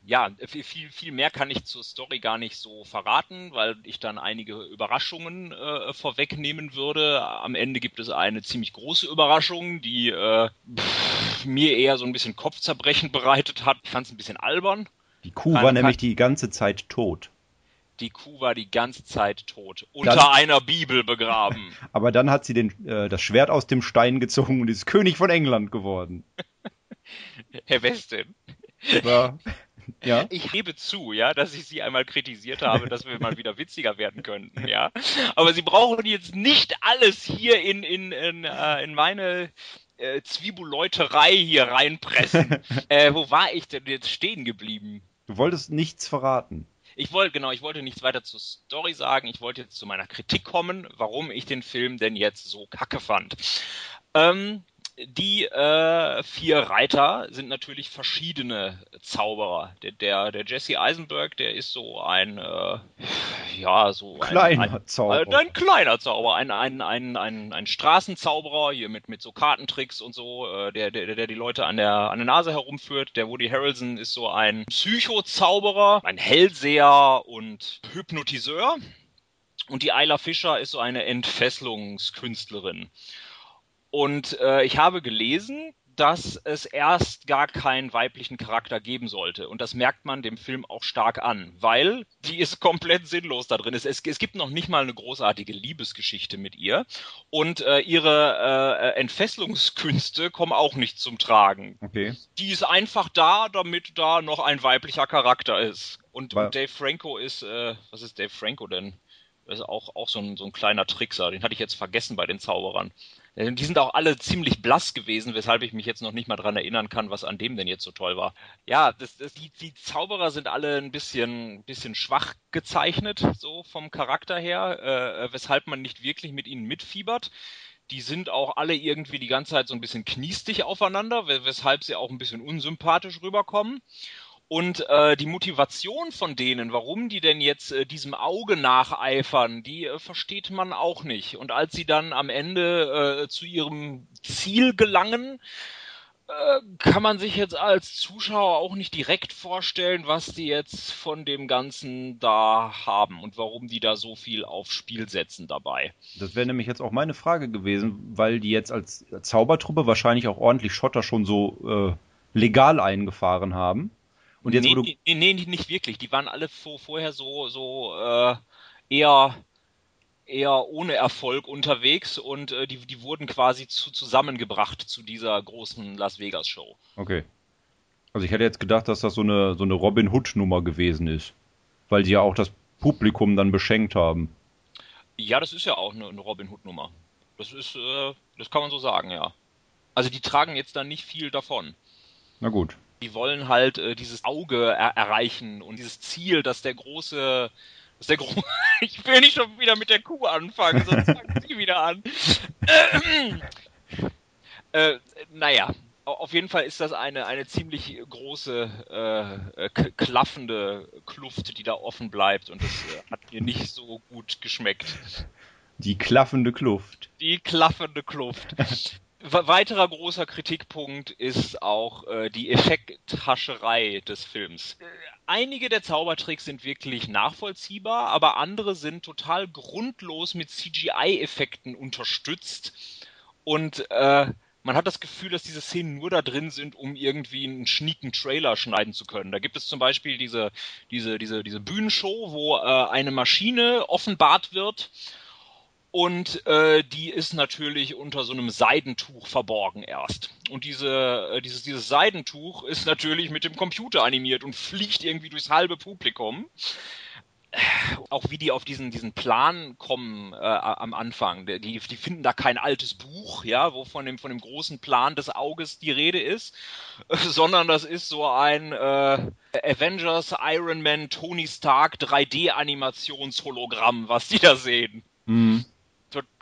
ja, viel, viel, mehr kann ich zur Story gar nicht so verraten, weil ich dann einige Überraschungen äh, vorwegnehmen würde. Am Ende gibt es eine ziemlich große Überraschung, die äh, pff, mir eher so ein bisschen Kopfzerbrechen bereitet hat. Ich fand es ein bisschen albern. Die Kuh war nämlich die ganze Zeit tot. Die Kuh war die ganze Zeit tot, unter dann, einer Bibel begraben. Aber dann hat sie den, äh, das Schwert aus dem Stein gezogen und ist König von England geworden. Herr Westin. Ja. Ja. Ich gebe zu, ja, dass ich sie einmal kritisiert habe, dass wir mal wieder witziger werden könnten, ja. Aber sie brauchen jetzt nicht alles hier in, in, in, äh, in meine äh, Zwiebelleuterei hier reinpressen. äh, wo war ich denn jetzt stehen geblieben? Du wolltest nichts verraten. Ich wollte, genau, ich wollte nichts weiter zur Story sagen. Ich wollte jetzt zu meiner Kritik kommen, warum ich den Film denn jetzt so kacke fand. Ähm, die äh, vier Reiter sind natürlich verschiedene Zauberer. Der, der, der Jesse Eisenberg, der ist so ein, äh, ja, so ein kleiner ein, Zauberer. Äh, ein kleiner Zauberer, ein, ein, ein, ein, ein Straßenzauberer hier mit, mit so Kartentricks und so, äh, der, der, der die Leute an der, an der Nase herumführt. Der Woody Harrelson ist so ein Psychozauberer, ein Hellseher und Hypnotiseur. Und die Ayla Fischer ist so eine Entfesselungskünstlerin. Und äh, ich habe gelesen, dass es erst gar keinen weiblichen Charakter geben sollte. Und das merkt man dem Film auch stark an, weil die ist komplett sinnlos da drin. Es, es, es gibt noch nicht mal eine großartige Liebesgeschichte mit ihr. Und äh, ihre äh, Entfesselungskünste kommen auch nicht zum Tragen. Okay. Die ist einfach da, damit da noch ein weiblicher Charakter ist. Und, und Dave Franco ist, äh, was ist Dave Franco denn? Das ist auch, auch so, ein, so ein kleiner Trickser. Den hatte ich jetzt vergessen bei den Zauberern. Äh, die sind auch alle ziemlich blass gewesen, weshalb ich mich jetzt noch nicht mal dran erinnern kann, was an dem denn jetzt so toll war. Ja, das, das, die, die Zauberer sind alle ein bisschen, bisschen schwach gezeichnet, so vom Charakter her, äh, äh weshalb man nicht wirklich mit ihnen mitfiebert. Die sind auch alle irgendwie die ganze Zeit so ein bisschen kniestig aufeinander, weshalb sie auch ein bisschen unsympathisch rüberkommen. Und äh, die Motivation von denen, warum die denn jetzt äh, diesem Auge nacheifern, die äh, versteht man auch nicht. Und als sie dann am Ende äh, zu ihrem Ziel gelangen, äh, kann man sich jetzt als Zuschauer auch nicht direkt vorstellen, was die jetzt von dem Ganzen da haben und warum die da so viel aufs Spiel setzen dabei. Das wäre nämlich jetzt auch meine Frage gewesen, weil die jetzt als Zaubertruppe wahrscheinlich auch ordentlich Schotter schon so äh, legal eingefahren haben. Und jetzt, nee, du... nee, nee, nicht wirklich. Die waren alle vor, vorher so, so äh, eher eher ohne Erfolg unterwegs und äh, die, die wurden quasi zu, zusammengebracht zu dieser großen Las Vegas Show. Okay. Also ich hätte jetzt gedacht, dass das so eine, so eine Robin Hood Nummer gewesen ist, weil sie ja auch das Publikum dann beschenkt haben. Ja, das ist ja auch eine, eine Robin Hood Nummer. Das ist, äh, das kann man so sagen, ja. Also die tragen jetzt dann nicht viel davon. Na gut. Die wollen halt äh, dieses Auge er erreichen und dieses Ziel, dass der große, dass der große, ich will nicht schon wieder mit der Kuh anfangen, sonst fangen sie wieder an. äh, naja, auf jeden Fall ist das eine, eine ziemlich große, äh, klaffende Kluft, die da offen bleibt und das äh, hat mir nicht so gut geschmeckt. Die klaffende Kluft. Die klaffende Kluft weiterer großer Kritikpunkt ist auch äh, die Effekthascherei des Films. Äh, einige der Zaubertricks sind wirklich nachvollziehbar, aber andere sind total grundlos mit CGI-Effekten unterstützt. Und äh, man hat das Gefühl, dass diese Szenen nur da drin sind, um irgendwie einen schnieken Trailer schneiden zu können. Da gibt es zum Beispiel diese, diese, diese, diese Bühnenshow, wo äh, eine Maschine offenbart wird und äh, die ist natürlich unter so einem Seidentuch verborgen erst. Und diese, äh, dieses, dieses Seidentuch ist natürlich mit dem Computer animiert und fliegt irgendwie durchs halbe Publikum. Auch wie die auf diesen, diesen Plan kommen äh, am Anfang. Die, die finden da kein altes Buch, ja, wo von dem, von dem großen Plan des Auges die Rede ist, sondern das ist so ein äh, Avengers, Iron Man, Tony Stark 3D-Animationshologramm, was die da sehen. Mhm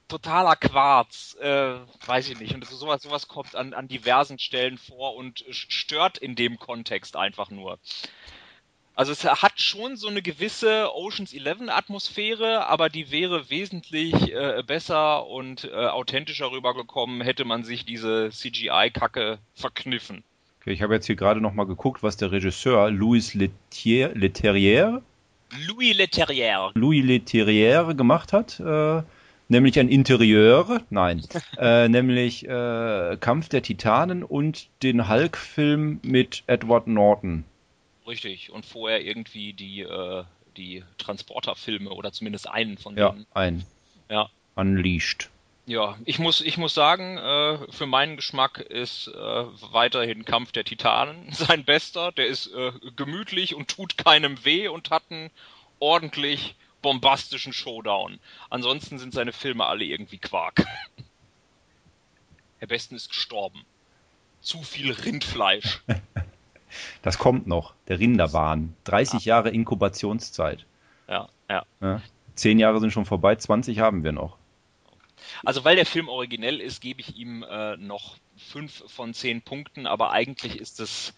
totaler Quarz, äh, weiß ich nicht. Und sowas, sowas kommt an, an diversen Stellen vor und stört in dem Kontext einfach nur. Also es hat schon so eine gewisse Oceans 11 Atmosphäre, aber die wäre wesentlich äh, besser und äh, authentischer rübergekommen, hätte man sich diese CGI-Kacke verkniffen. Okay, ich habe jetzt hier gerade nochmal geguckt, was der Regisseur Louis Leterrier Louis Leterrier Louis Leterrier gemacht hat. Äh, nämlich ein Interieur, nein, äh, nämlich äh, Kampf der Titanen und den Hulk-Film mit Edward Norton. Richtig, und vorher irgendwie die, äh, die Transporter-Filme oder zumindest einen von denen. Ja, einen. Ja. Unleashed. Ja, ich muss, ich muss sagen, äh, für meinen Geschmack ist äh, weiterhin Kampf der Titanen sein bester. Der ist äh, gemütlich und tut keinem weh und hat einen ordentlich bombastischen Showdown. Ansonsten sind seine Filme alle irgendwie Quark. Herr Besten ist gestorben. Zu viel Rindfleisch. Das kommt noch. Der Rinderwahn. 30 ja. Jahre Inkubationszeit. Ja, ja, ja. Zehn Jahre sind schon vorbei, 20 haben wir noch. Also weil der Film originell ist, gebe ich ihm äh, noch fünf von zehn Punkten, aber eigentlich ist es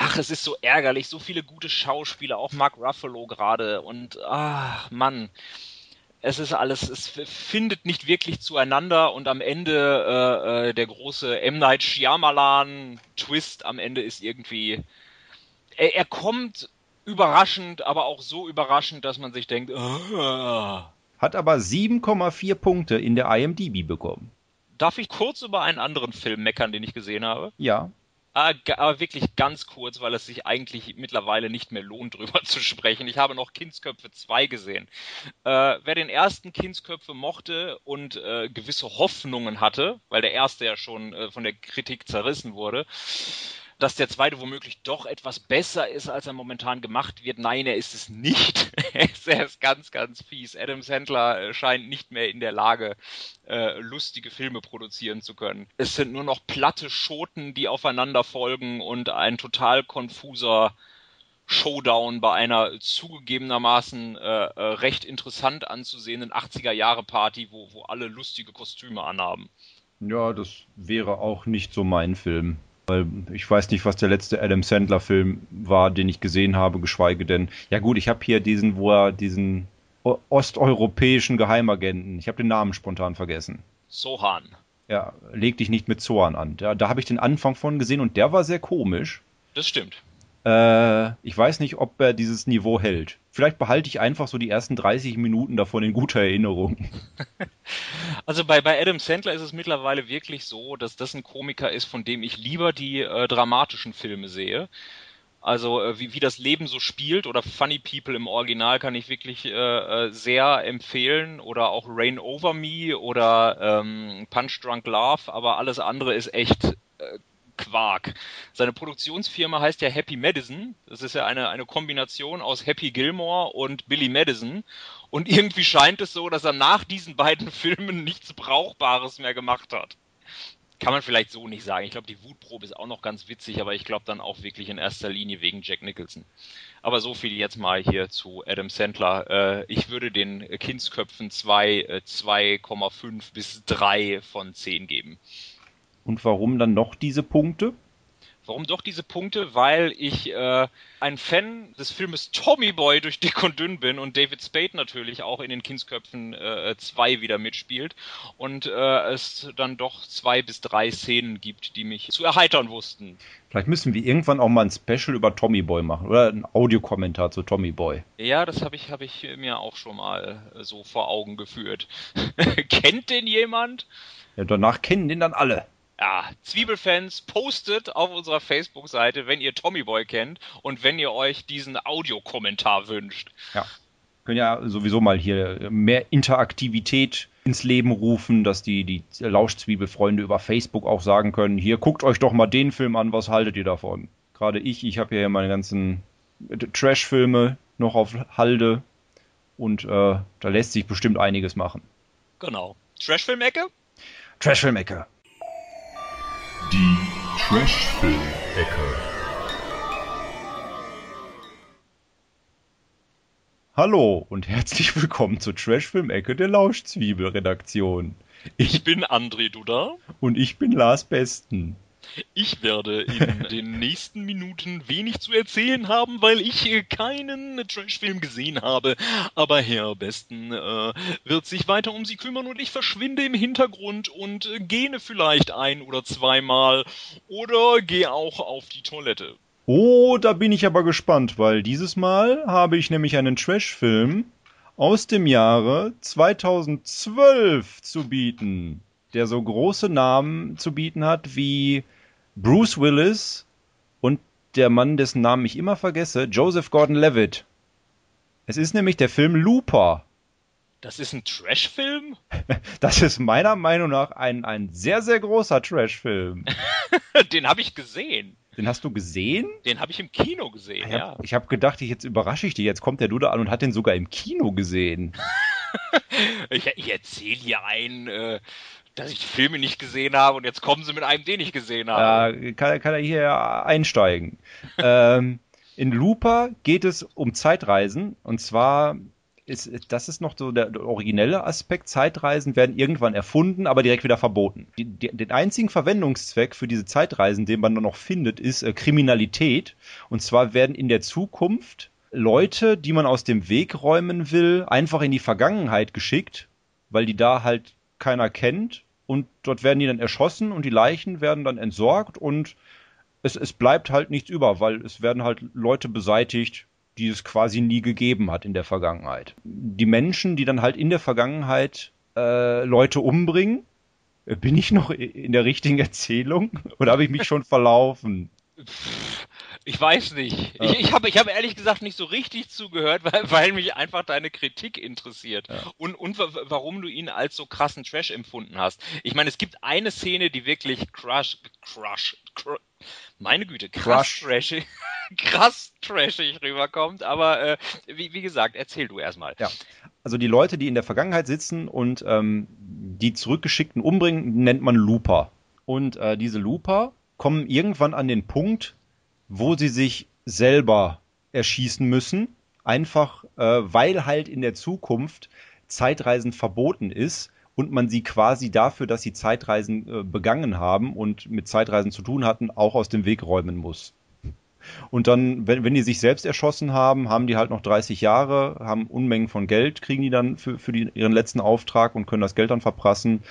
ach, es ist so ärgerlich, so viele gute Schauspieler, auch Mark Ruffalo gerade und ach, Mann. Es ist alles, es findet nicht wirklich zueinander und am Ende äh, äh, der große M. Night Shyamalan Twist am Ende ist irgendwie, er, er kommt überraschend, aber auch so überraschend, dass man sich denkt, oh. hat aber 7,4 Punkte in der IMDb bekommen. Darf ich kurz über einen anderen Film meckern, den ich gesehen habe? Ja. Ah, aber wirklich ganz kurz, weil es sich eigentlich mittlerweile nicht mehr lohnt, drüber zu sprechen. Ich habe noch Kindsköpfe 2 gesehen. Äh, wer den ersten Kindsköpfe mochte und äh, gewisse Hoffnungen hatte, weil der erste ja schon äh, von der Kritik zerrissen wurde, dass der zweite womöglich doch etwas besser ist, als er momentan gemacht wird. Nein, er ist es nicht. er ist ganz, ganz fies. Adam Sandler äh, scheint nicht mehr in der Lage, äh, lustige Filme produzieren zu können. Es sind nur noch platte Schoten, die aufeinander folgen und ein total konfuser Showdown bei einer zugegebenermaßen äh, äh, recht interessant anzusehenden 80er-Jahre-Party, wo, wo alle lustige Kostüme anhaben. Ja, das wäre auch nicht so mein Film. Weil ich weiß nicht, was der letzte Adam Sandler-Film war, den ich gesehen habe, geschweige denn. Ja gut, ich habe hier diesen, wo er diesen osteuropäischen Geheimagenten, ich habe den Namen spontan vergessen. Sohan. Ja, leg dich nicht mit Sohan an. Da, da habe ich den Anfang von gesehen und der war sehr komisch. Das stimmt. Äh, ich weiß nicht, ob er dieses Niveau hält. Vielleicht behalte ich einfach so die ersten 30 Minuten davon in guter Erinnerung. Also bei, bei Adam Sandler ist es mittlerweile wirklich so, dass das ein Komiker ist, von dem ich lieber die äh, dramatischen Filme sehe. Also äh, wie, wie das Leben so spielt oder Funny People im Original kann ich wirklich äh, äh sehr empfehlen oder auch Rain Over Me oder ähm, Punch Drunk Love, aber alles andere ist echt äh, Quark. Seine Produktionsfirma heißt ja Happy Madison. Das ist ja eine, eine Kombination aus Happy Gilmore und Billy Madison. Und irgendwie scheint es so, dass er nach diesen beiden Filmen nichts Brauchbares mehr gemacht hat. Kann man vielleicht so nicht sagen. Ich glaube, die Wutprobe ist auch noch ganz witzig, aber ich glaube dann auch wirklich in erster Linie wegen Jack Nicholson. Aber so viel jetzt mal hier zu Adam Sandler. Äh, ich würde den Kindsköpfen 2 2,5 äh, bis 3 von 10 geben. Und warum dann noch diese Punkte? Warum doch diese Punkte? Weil ich äh, ein Fan des Filmes Tommy Boy durch dick und dünn bin und David Spade natürlich auch in den Kindsköpfen 2 äh, wieder mitspielt und äh, es dann doch zwei bis drei Szenen gibt, die mich zu erheitern wussten. Vielleicht müssen wir irgendwann auch mal ein Special über Tommy Boy machen oder ein Audiokommentar zu Tommy Boy. Ja, das habe ich, hab ich mir auch schon mal äh, so vor Augen geführt. Kennt den jemand? Ja, danach kennen den dann alle ja, Zwiebelfans, postet auf unserer Facebook-Seite, wenn ihr Tommy Boy kennt und wenn ihr euch diesen Audiokommentar wünscht. Ja. Können ja sowieso mal hier mehr Interaktivität ins Leben rufen, dass die, die Lauschzwiebelfreunde über Facebook auch sagen können, hier guckt euch doch mal den Film an, was haltet ihr davon? Gerade ich, ich habe ja meine ganzen Trash-Filme noch auf Halde und äh, da lässt sich bestimmt einiges machen. Genau. Trash-Film-Ecke? Trash-Film-Ecke. Die Trash-Film-Ecke. Hallo und herzlich willkommen zur Trash-Film-Ecke der Lauschzwiebel-Redaktion. Ich, bin André Duda. Und ich bin Lars Besten. Ich werde in den nächsten Minuten wenig zu erzählen haben, weil ich keinen Trashfilm gesehen habe. Aber Herr Besten äh, wird sich weiter um sie kümmern und ich verschwinde im Hintergrund und äh, gähne vielleicht ein oder zweimal oder gehe auch auf die Toilette. Oh, da bin ich aber gespannt, weil dieses Mal habe ich nämlich einen Trashfilm aus dem Jahre 2012 zu bieten, der so große Namen zu bieten hat wie Bruce Willis und der Mann, dessen Namen ich immer vergesse, Joseph Gordon-Levitt. Es ist nämlich der Film Looper. Das ist ein Trash-Film? Das ist meiner Meinung nach ein, ein sehr, sehr großer Trash-Film. Den habe ich gesehen. Den hast du gesehen? Den habe ich im Kino gesehen, ich hab, ja. Ich habe gedacht, ich, jetzt überrasche ich dich. Jetzt kommt der Duda an und hat den sogar im Kino gesehen. ich, ich erzähle hier einen, äh, dass ich Filme nicht gesehen habe und jetzt kommen sie mit einem, den ich gesehen habe. Ja, kann, kann er hier einsteigen. ähm, in Looper geht es um Zeitreisen und zwar ist, das ist noch so der, originelle Aspekt. Zeitreisen werden irgendwann erfunden, aber direkt wieder verboten. Die, die, den einzigen Verwendungszweck für diese Zeitreisen, den man dann noch findet, ist äh, Kriminalität. Und zwar werden in der Zukunft Leute, die man aus dem Weg räumen will, einfach in die Vergangenheit geschickt, weil die da halt keiner kennt. Und dort werden die dann erschossen und die Leichen werden dann entsorgt und es, es bleibt halt nichts über, weil es werden halt Leute beseitigt, die es quasi nie gegeben hat in der Vergangenheit. Die Menschen, die dann halt in der Vergangenheit äh, Leute umbringen, bin ich noch in der richtigen Erzählung oder habe ich mich schon verlaufen? Ich weiß nicht. Ja. Ich, ich habe ich hab ehrlich gesagt nicht so richtig zugehört, weil, weil mich einfach deine Kritik interessiert. Ja. Und, und warum du ihn als so krassen Trash empfunden hast. Ich meine, es gibt eine Szene, die wirklich crush, crush, crush meine Güte, krass trashig, krass trashig rüberkommt. Aber äh, wie, wie gesagt, erzähl du erstmal. Ja. Also die Leute, die in der Vergangenheit sitzen und ähm, die Zurückgeschickten umbringen, nennt man Looper. Und äh, diese Looper kommen irgendwann an den Punkt, wo sie sich selber erschießen müssen, einfach äh, weil halt in der Zukunft Zeitreisen verboten ist und man sie quasi dafür, dass sie Zeitreisen äh, begangen haben und mit Zeitreisen zu tun hatten, auch aus dem Weg räumen muss. Und dann, wenn, wenn die sich selbst erschossen haben, haben die halt noch 30 Jahre, haben Unmengen von Geld, kriegen die dann für, für die, ihren letzten Auftrag und können das Geld dann verprassen.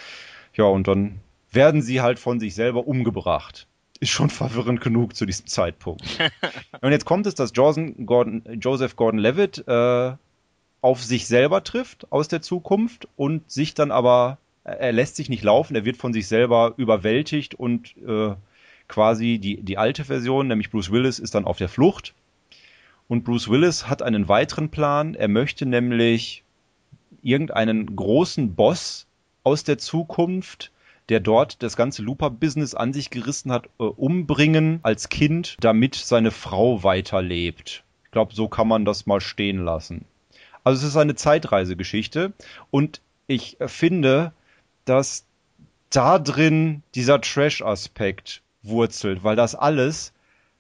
Ja, und dann werden sie halt von sich selber umgebracht ist schon verwirrend genug zu diesem Zeitpunkt. und jetzt kommt es, dass Gordon, Joseph Gordon-Levitt äh, auf sich selber trifft aus der Zukunft und sich dann aber, er lässt sich nicht laufen, er wird von sich selber überwältigt und äh, quasi die, die alte Version, nämlich Bruce Willis, ist dann auf der Flucht. Und Bruce Willis hat einen weiteren Plan. Er möchte nämlich irgendeinen großen Boss aus der Zukunft der dort das ganze Looper-Business an sich gerissen hat, äh, umbringen als Kind, damit seine Frau weiterlebt. Ich glaube, so kann man das mal stehen lassen. Also es ist eine Zeitreisegeschichte und ich finde, dass da drin dieser Trash-Aspekt wurzelt, weil das alles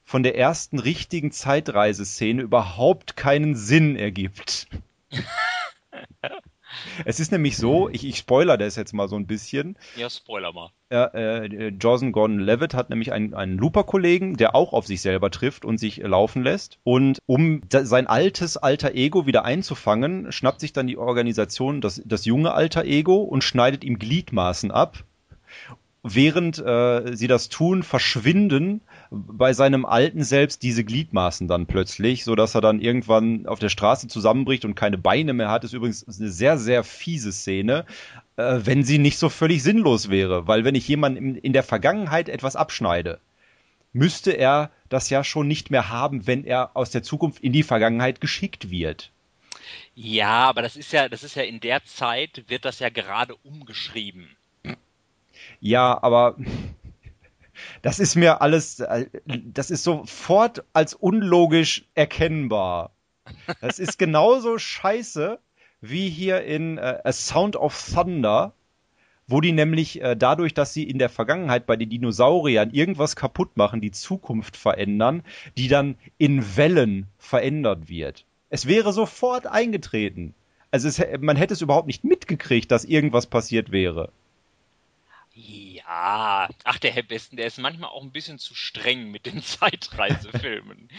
von der ersten richtigen Zeitreiseszene überhaupt keinen Sinn ergibt. Es ist nämlich so, ich, ich spoiler das jetzt mal so ein bisschen. Ja, Spoiler mal. Ja, äh, Jordan Gordon Levitt hat nämlich einen, einen Looper-Kollegen, der auch auf sich selber trifft und sich laufen lässt. Und um da, sein altes alter Ego wieder einzufangen, schnappt sich dann die Organisation das, das junge alter Ego und schneidet ihm Gliedmaßen ab. Während äh, sie das tun, verschwinden bei seinem alten Selbst diese Gliedmaßen dann plötzlich, so dass er dann irgendwann auf der Straße zusammenbricht und keine Beine mehr hat. Ist übrigens eine sehr, sehr fiese Szene, äh, wenn sie nicht so völlig sinnlos wäre. Weil wenn ich jemanden in, in der Vergangenheit etwas abschneide, müsste er das ja schon nicht mehr haben, wenn er aus der Zukunft in die Vergangenheit geschickt wird. Ja, aber das ist ja, das ist ja in der Zeit wird das ja gerade umgeschrieben. Ja, aber das ist mir alles, äh, das ist sofort als unlogisch erkennbar. Das ist genauso scheiße wie hier in äh, A Sound of Thunder, wo die nämlich äh, dadurch, dass sie in der Vergangenheit bei den Dinosauriern irgendwas kaputt machen, die Zukunft verändern, die dann in Wellen verändert wird. Es wäre sofort eingetreten. Also es, man hätte es überhaupt nicht mitgekriegt, dass irgendwas passiert wäre. Ja, ach, der Herr Besten, der ist manchmal auch ein bisschen zu streng mit den Zeitreisefilmen.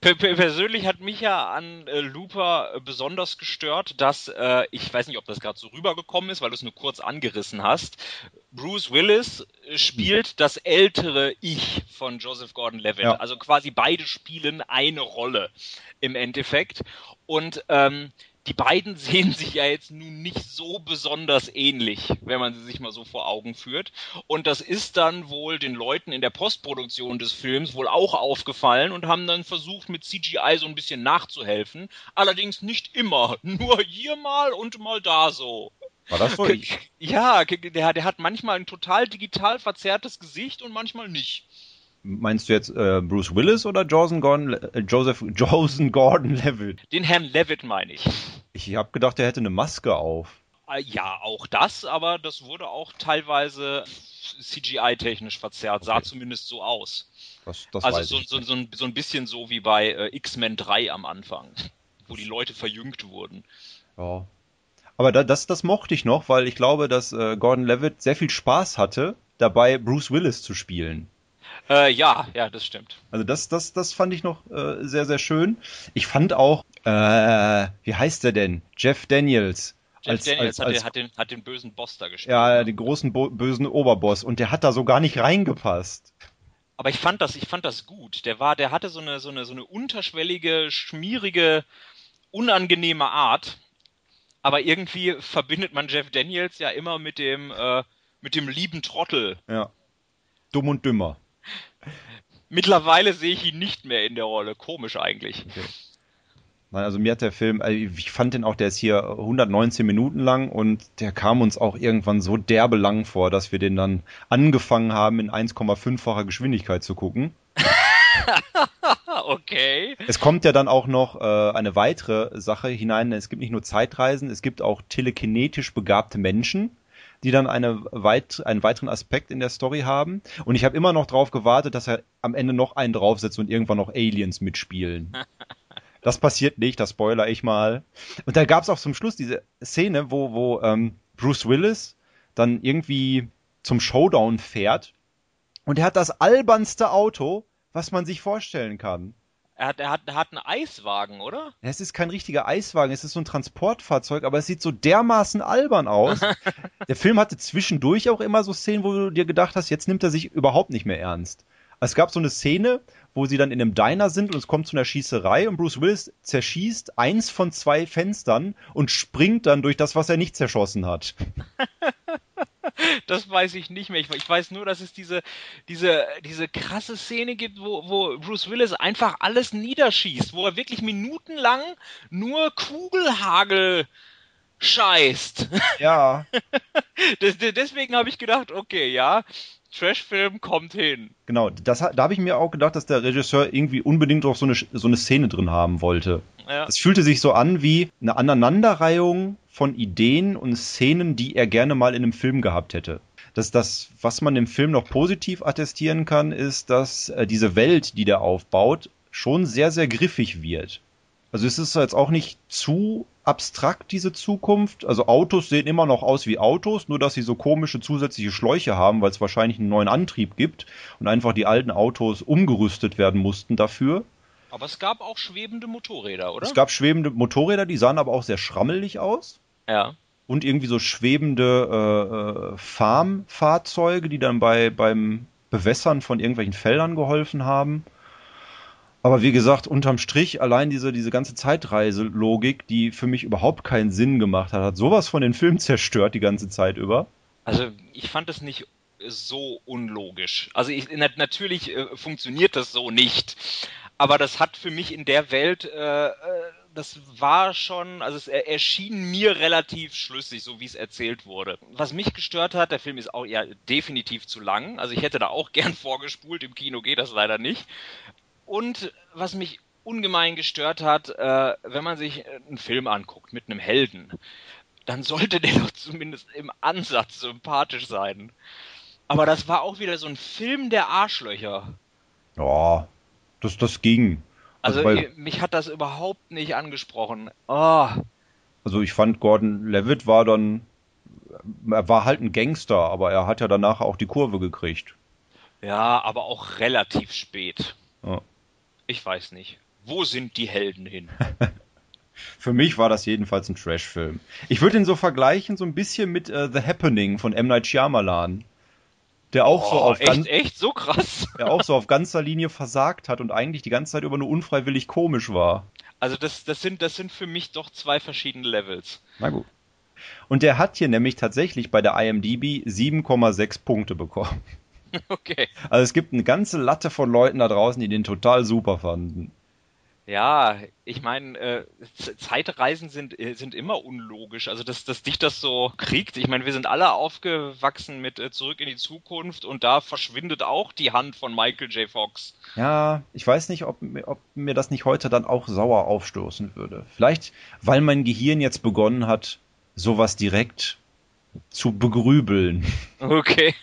Persönlich hat mich ja an äh, Looper äh, besonders gestört, dass äh, ich weiß nicht, ob das gerade so rübergekommen ist, weil du es nur kurz angerissen hast. Bruce Willis äh, spielt das ältere Ich von Joseph Gordon-Levitt. Ja. Also quasi beide spielen eine Rolle im Endeffekt. Und ähm, die beiden sehen sich ja jetzt nun nicht so besonders ähnlich, wenn man sie sich mal so vor Augen führt. Und das ist dann wohl den Leuten in der Postproduktion des Films wohl auch aufgefallen und haben dann versucht, mit CGI so ein bisschen nachzuhelfen. Allerdings nicht immer. Nur hier mal und mal da so. War das so? Ja, der, der hat manchmal ein total digital verzerrtes Gesicht und manchmal nicht. Meinst du jetzt äh, Bruce Willis oder Joseph Gordon, äh, Joseph, Joseph Gordon Levitt? Den Herrn Levitt meine ich. Ich habe gedacht, er hätte eine Maske auf. Äh, ja, auch das, aber das wurde auch teilweise CGI-technisch verzerrt, sah zumindest so aus. Das, das also so, so, so, ein, so ein bisschen so wie bei äh, X-Men 3 am Anfang, wo die Leute verjüngt wurden. Ja. Aber da, das, das mochte ich noch, weil ich glaube, dass äh, Gordon Levitt sehr viel Spaß hatte, dabei Bruce Willis zu spielen. Äh, ja, ja, das stimmt. Also das, das, das fand ich noch äh, sehr, sehr schön. Ich fand auch, äh, wie heißt der denn? Jeff Daniels. Jeff als, Daniels als, hat, als, den, hat, den, hat den bösen Boss da gespielt. Ja, ne? den großen bösen Oberboss. Und der hat da so gar nicht reingepasst. Aber ich fand das, ich fand das gut. Der war, der hatte so eine, so eine, so eine unterschwellige, schmierige, unangenehme Art. Aber irgendwie verbindet man Jeff Daniels ja immer mit dem, äh, mit dem lieben Trottel. Ja. Dumm und dümmer. Mittlerweile sehe ich ihn nicht mehr in der Rolle. Komisch eigentlich. Okay. Nein, also mir hat der Film, also ich fand den auch, der ist hier 119 Minuten lang und der kam uns auch irgendwann so derbe lang vor, dass wir den dann angefangen haben, in 1,5-facher Geschwindigkeit zu gucken. okay. Es kommt ja dann auch noch äh, eine weitere Sache hinein. Es gibt nicht nur Zeitreisen, es gibt auch telekinetisch begabte Menschen die dann eine weit, einen weiteren Aspekt in der Story haben. Und ich habe immer noch darauf gewartet, dass er am Ende noch einen draufsetzt und irgendwann noch Aliens mitspielen. Das passiert nicht, das spoiler ich mal. Und da gab es auch zum Schluss diese Szene, wo, wo ähm, Bruce Willis dann irgendwie zum Showdown fährt und er hat das albernste Auto, was man sich vorstellen kann. Er hat, er, hat, er hat einen Eiswagen, oder? Es ist kein richtiger Eiswagen, es ist so ein Transportfahrzeug, aber es sieht so dermaßen albern aus. Der Film hatte zwischendurch auch immer so Szenen, wo du dir gedacht hast, jetzt nimmt er sich überhaupt nicht mehr ernst. Es gab so eine Szene, wo sie dann in einem Diner sind und es kommt zu einer Schießerei und Bruce Willis zerschießt eins von zwei Fenstern und springt dann durch das, was er nicht zerschossen hat. das weiß ich nicht mehr. Ich, ich, weiß nur, dass es diese, diese, diese krasse Szene gibt, wo, wo Bruce Willis einfach alles niederschießt, wo er wirklich minutenlang nur Kugelhagel scheißt. Ja. Deswegen habe ich gedacht, okay, ja, Trashfilm kommt hin. Genau, das, da habe ich mir auch gedacht, dass der Regisseur irgendwie unbedingt auch so eine, so eine Szene drin haben wollte. Ja. Es fühlte sich so an wie eine Aneinanderreihung von Ideen und Szenen, die er gerne mal in einem Film gehabt hätte. Das, das, was man im Film noch positiv attestieren kann, ist, dass äh, diese Welt, die der aufbaut, schon sehr, sehr griffig wird. Also es ist jetzt auch nicht zu abstrakt, diese Zukunft. Also Autos sehen immer noch aus wie Autos, nur dass sie so komische zusätzliche Schläuche haben, weil es wahrscheinlich einen neuen Antrieb gibt und einfach die alten Autos umgerüstet werden mussten dafür. Aber es gab auch schwebende Motorräder, oder? Es gab schwebende Motorräder, die sahen aber auch sehr schrammelig aus. ja. Und irgendwie so schwebende äh, äh, Farmfahrzeuge, die dann bei, beim Bewässern von irgendwelchen Feldern geholfen haben. Aber wie gesagt, unterm Strich allein diese, diese ganze Zeitreiselogik, die für mich überhaupt keinen Sinn gemacht hat, hat sowas von den Film zerstört die ganze Zeit über. Also ich fand es nicht so unlogisch. Also ich, na, natürlich äh, funktioniert das so nicht. Aber das hat für mich in der Welt, äh, äh, das war schon, also es er- erschien mir relativ schlüssig, so wie es erzählt wurde. Was mich gestört hat, der Film ist auch ja definitiv zu lang. Also ich hätte da auch gern vorgespult, im Kino geht das leider nicht. Und was mich ungemein gestört hat, äh, wenn man sich einen Film anguckt mit einem Helden, dann sollte der doch zumindest im Ansatz sympathisch sein. Aber das war auch wieder so ein Film der Arschlöcher. Ja, das, das ging. Also weil- äh, mich hat das überhaupt nicht angesprochen. Oh, Also ich fand Gordon Levitt war dann, er war halt ein Gangster, aber er hat ja danach auch die Kurve gekriegt. ja, aber auch relativ spät. Ja. Ich weiß nicht. Wo sind die Helden hin? Für mich war das jedenfalls ein Trash-Film. Ich würde ihn so vergleichen, so ein bisschen mit äh, The Happening von M. Night Shyamalan. Der auch, so Oh, auf echt, echt? So krass? der auch so auf ganzer Linie versagt hat und eigentlich die ganze Zeit über nur unfreiwillig komisch war. Also das, das, sind, das sind für mich doch zwei verschiedene Levels. Na gut. Und der hat hier nämlich tatsächlich bei der IMDb 7,6 Punkte bekommen. Okay. Also es gibt eine ganze Latte von Leuten da draußen, die den total super fanden. Ja, ich meine, äh, Zeitreisen sind, äh, sind immer unlogisch. Also, dass, dass dich das so kriegt. Ich meine, wir sind alle aufgewachsen mit äh, Zurück in die Zukunft und da verschwindet auch die Hand von Michael J. Fox. Ja, ich weiß nicht, ob, mir- ob mir das nicht heute dann auch sauer aufstoßen würde. Vielleicht, weil mein Gehirn jetzt begonnen hat, sowas direkt zu begrübeln. Okay.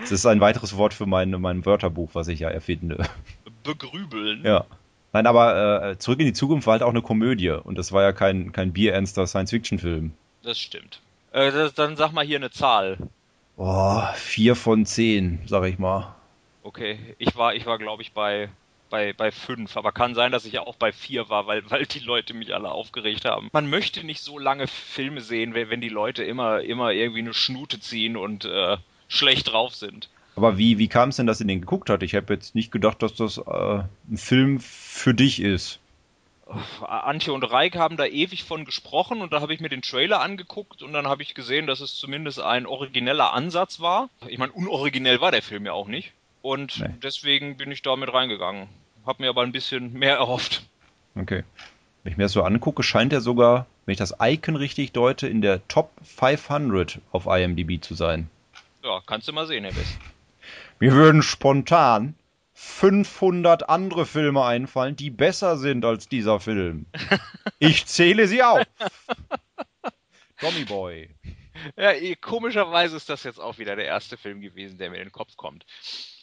Das ist ein weiteres Wort für mein, mein Wörterbuch, was ich ja erfinde. Begrübeln. Ja. Nein, aber äh, Zurück in die Zukunft war halt auch eine Komödie und das war ja kein, kein bierernster Science-Fiction-Film. Das stimmt. Äh, das, dann sag mal hier eine Zahl. Oh, vier von zehn, sag ich mal. Okay. Ich war, ich war, glaube ich, bei, bei, bei fünf. Aber kann sein, dass ich ja auch bei vier war, weil, weil die Leute mich alle aufgeregt haben. Man möchte nicht so lange Filme sehen, wenn, wenn die Leute immer, immer irgendwie eine Schnute ziehen und äh, schlecht drauf sind. Aber wie, wie kam es denn, dass ihr den geguckt hat? Ich habe jetzt nicht gedacht, dass das äh, ein Film für dich ist. Antje und Reik haben da ewig von gesprochen und da habe ich mir den Trailer angeguckt und dann habe ich gesehen, dass es zumindest ein origineller Ansatz war. Ich meine, unoriginell war der Film ja auch nicht. Und Nee. deswegen bin ich da mit reingegangen. Hab mir aber ein bisschen mehr erhofft. Okay. Wenn ich mir das so angucke, scheint er sogar, wenn ich das Icon richtig deute, in der Top 500 auf IMDb zu sein. Ja, kannst du mal sehen, Herr Best. Mir würden spontan 500 andere Filme einfallen, die besser sind als dieser Film. Ich zähle sie auf. Tommy Boy. Ja, komischerweise ist das jetzt auch wieder der erste Film gewesen, der mir in den Kopf kommt.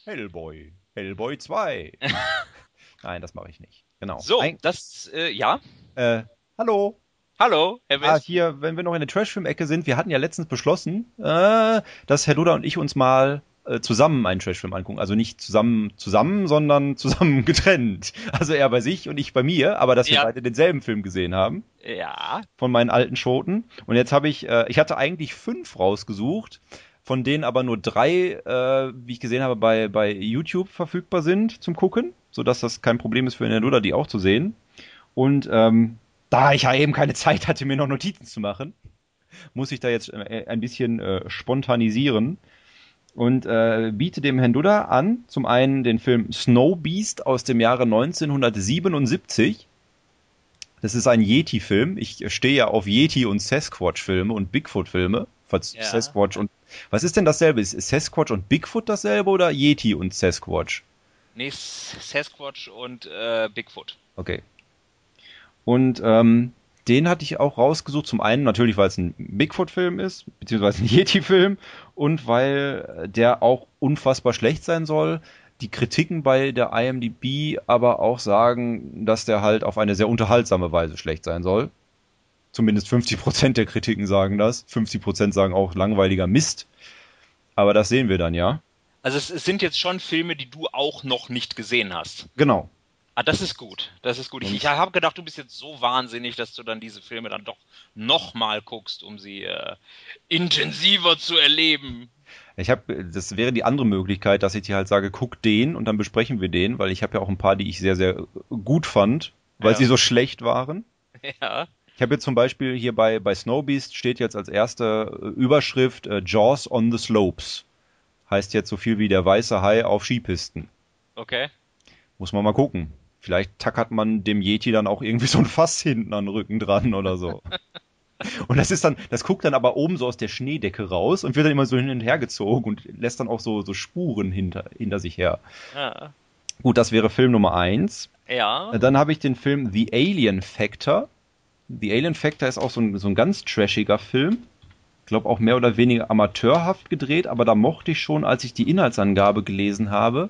Hellboy. Hellboy 2. Nein, das mache ich nicht. Genau. So, Ein, das, äh, ja. äh, hallo. Hallo, Herr Ah, Best. hier, wenn wir noch in der Trashfilm-Ecke sind, wir hatten ja letztens beschlossen, äh, dass Herr Duda und ich uns mal äh, zusammen einen Trashfilm angucken. Also nicht zusammen zusammen, sondern zusammen getrennt. Also er bei sich und ich bei mir, aber dass wir Ja. beide denselben Film gesehen haben Ja, von meinen alten Schoten. Und jetzt habe ich, äh, ich hatte eigentlich fünf rausgesucht, von denen aber nur drei, äh, wie ich gesehen habe, bei, bei YouTube verfügbar sind zum Gucken, sodass das kein Problem ist für Herrn Duda, die auch zu sehen. Und ähm, da ich ja eben keine Zeit hatte, mir noch Notizen zu machen, muss ich da jetzt äh, ein bisschen äh, spontanisieren und äh, biete dem Herrn Duda an, zum einen den Film Snow Beast aus dem Jahre 1977. Das ist ein Yeti-Film. Ich stehe ja auf Yeti- und Sasquatch-Filme und Bigfoot-Filme. Ja. Sasquatch und was ist denn dasselbe? Ist Sasquatch und Bigfoot dasselbe oder Yeti und Sasquatch? nee, Sasquatch und äh, Bigfoot. Okay. Und ähm, den hatte ich auch rausgesucht. Zum einen natürlich, weil es ein Bigfoot-Film ist, beziehungsweise ein Yeti-Film und weil der auch unfassbar schlecht sein soll. die Kritiken bei der IMDb aber auch sagen, dass der halt auf eine sehr unterhaltsame Weise schlecht sein soll. Zumindest 50% der Kritiken sagen das. 50% sagen auch langweiliger Mist. Aber das sehen wir dann ja. Also es sind jetzt schon Filme, die du auch noch nicht gesehen hast. Genau. Ah, das ist gut. Das ist gut. Ich, ich habe gedacht, du bist jetzt so wahnsinnig, dass du dann diese Filme dann doch nochmal guckst, um sie äh, intensiver zu erleben. Ich habe, das wäre die andere Möglichkeit, dass ich dir halt sage, guck den und dann besprechen wir den, weil ich habe ja auch ein paar, die ich sehr, sehr gut fand, weil Ja. sie so schlecht waren. Ja. Ich habe jetzt zum Beispiel hier bei, bei Snowbeast steht jetzt als erste äh, Überschrift äh, Jaws on the Slopes. Heißt jetzt so viel wie der weiße Hai auf Skipisten. Okay. Muss man mal gucken. Vielleicht tackert man dem Yeti dann auch irgendwie so ein Fass hinten an den Rücken dran oder so. Und das ist dann, das guckt dann aber oben so aus der Schneedecke raus und wird dann immer so hin und her gezogen und lässt dann auch so, so Spuren hinter, hinter sich her. Ja. Gut, das wäre Film Nummer eins. Ja. Dann habe ich den Film The Alien Factor. The Alien Factor ist auch so ein, so ein ganz trashiger Film. Ich glaube auch mehr oder weniger amateurhaft gedreht, aber da mochte ich schon, als ich die Inhaltsangabe gelesen habe,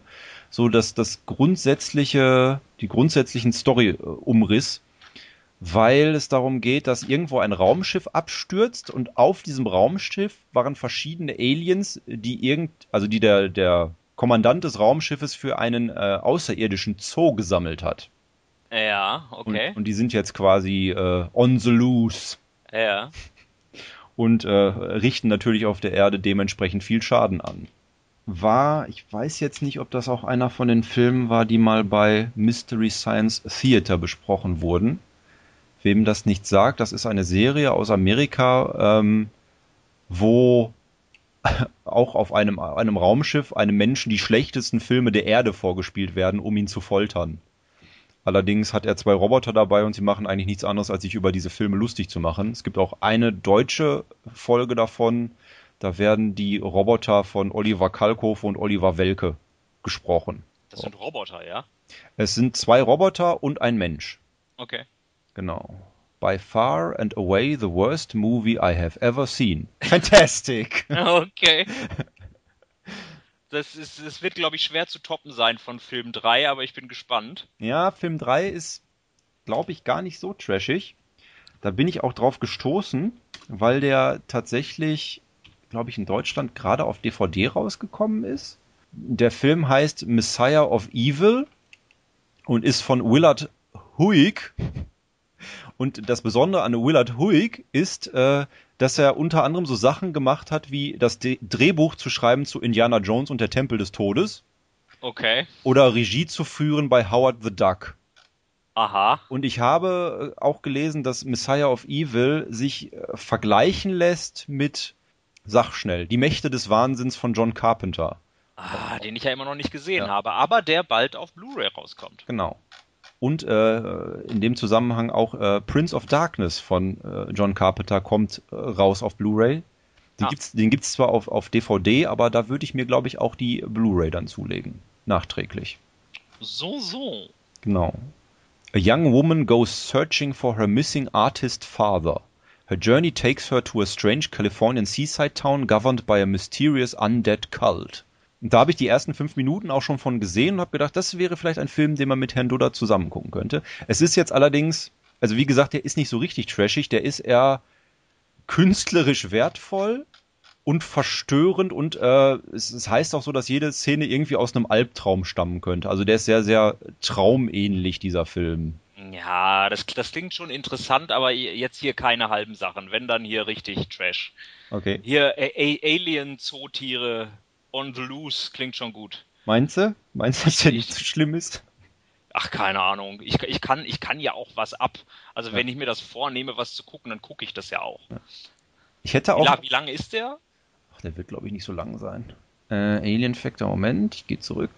so dass das grundsätzliche, die grundsätzlichen Story-Umriss, weil es darum geht, dass irgendwo ein Raumschiff abstürzt und auf diesem Raumschiff waren verschiedene Aliens, die irgend, also die der, der Kommandant des Raumschiffes für einen äh, außerirdischen Zoo gesammelt hat. Ja, okay. Und, und die sind jetzt quasi äh, on the loose ja. und äh, richten natürlich auf der Erde dementsprechend viel Schaden an. War, ich weiß jetzt nicht, ob das auch einer von den Filmen war, die mal bei Mystery Science Theater besprochen wurden. Wem das nicht sagt, das ist eine Serie aus Amerika, ähm, wo auch auf einem, einem Raumschiff einem Menschen die schlechtesten Filme der Erde vorgespielt werden, um ihn zu foltern. Allerdings hat er zwei Roboter dabei und sie machen eigentlich nichts anderes, als sich über diese Filme lustig zu machen. Es gibt auch eine deutsche Folge davon. Da werden die Roboter von Oliver Kalkofe und Oliver Welke gesprochen. Das sind Roboter, ja? Es sind zwei Roboter und ein Mensch. Okay. Genau. By far and away the worst movie I have ever seen. Fantastic! Okay. Das, ist, das wird, glaube ich, schwer zu toppen sein von Film 3, aber ich bin gespannt. Ja, Film 3 ist, glaube ich, gar nicht so trashig. Da bin ich auch drauf gestoßen, weil der tatsächlich, glaube ich, in Deutschland gerade auf DVD rausgekommen ist. Der Film heißt Messiah of Evil und ist von Willard Huig. Und das Besondere an Willard Huig ist, äh, dass er unter anderem so Sachen gemacht hat, wie das D Drehbuch zu schreiben zu Indiana Jones und der Tempel des Todes Okay. oder Regie zu führen bei Howard the Duck. Aha. Und ich habe äh, auch gelesen, dass Messiah of Evil sich äh, vergleichen lässt mit, sag schnell, Die Mächte des Wahnsinns von John Carpenter. Ah, den ich ja immer noch nicht gesehen Ja. habe, aber der bald auf Blu-ray rauskommt. Genau. Und äh, in dem Zusammenhang auch äh, Prince of Darkness von äh, John Carpenter kommt äh, raus auf Blu-ray. Den Ah. gibt's, den gibt's zwar auf, auf DVD, aber da würde ich mir, glaube ich, auch die Blu-ray dann zulegen. Nachträglich. So, so. Genau. A young woman goes searching for her missing artist father. Her journey takes her to a strange Californian seaside town governed by a mysterious undead cult. Und da habe ich die ersten fünf Minuten auch schon von gesehen und habe gedacht, das wäre vielleicht ein Film, den man mit Herrn Dudder zusammen gucken könnte. Es ist jetzt allerdings, also wie gesagt, der ist nicht so richtig trashig, der ist eher künstlerisch wertvoll und verstörend und äh, es, es heißt auch so, dass jede Szene irgendwie aus einem Albtraum stammen könnte. Also der ist sehr, sehr traumähnlich, dieser Film. Ja, das, das klingt schon interessant, aber jetzt hier keine halben Sachen. Wenn dann hier richtig Trash. Okay. Hier Alien-Zootiere on the loose klingt schon gut. Meinst du? Meinst du, dass der nicht so schlimm ist? Ach, keine Ahnung. Ich, ich, kann, ich kann ja auch was ab. Also Ja. wenn ich mir das vornehme, was zu gucken, dann gucke ich das ja auch. Ich hätte Wie, auch. la- wie lange ist der? Ach, der wird, glaube ich, nicht so lang sein. Äh, Alien Factor, Moment, ich gehe zurück.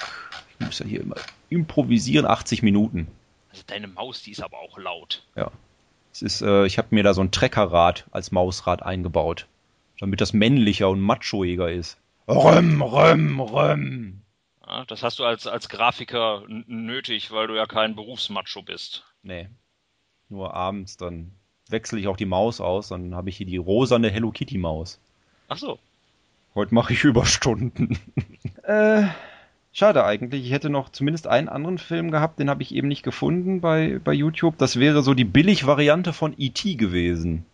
Ich muss ja hier immer improvisieren, 80 Minuten. Also deine Maus, die ist aber auch laut. Ja. Es ist, äh, ich habe mir da so ein Treckerrad als Mausrad eingebaut. Damit das männlicher und machoiger ist. Röm, röm, röm. Ja, das hast du als, als Grafiker nötig, weil du ja kein Berufsmacho bist. Nee. Nur abends, dann wechsle ich auch die Maus aus, dann habe ich hier die rosane Hello Kitty Maus. Ach so. Heute mache ich Überstunden. äh, Schade eigentlich. Ich hätte noch zumindest einen anderen Film gehabt, den habe ich eben nicht gefunden bei, bei YouTube. Das wäre so die Billig-Variante von E.T. gewesen.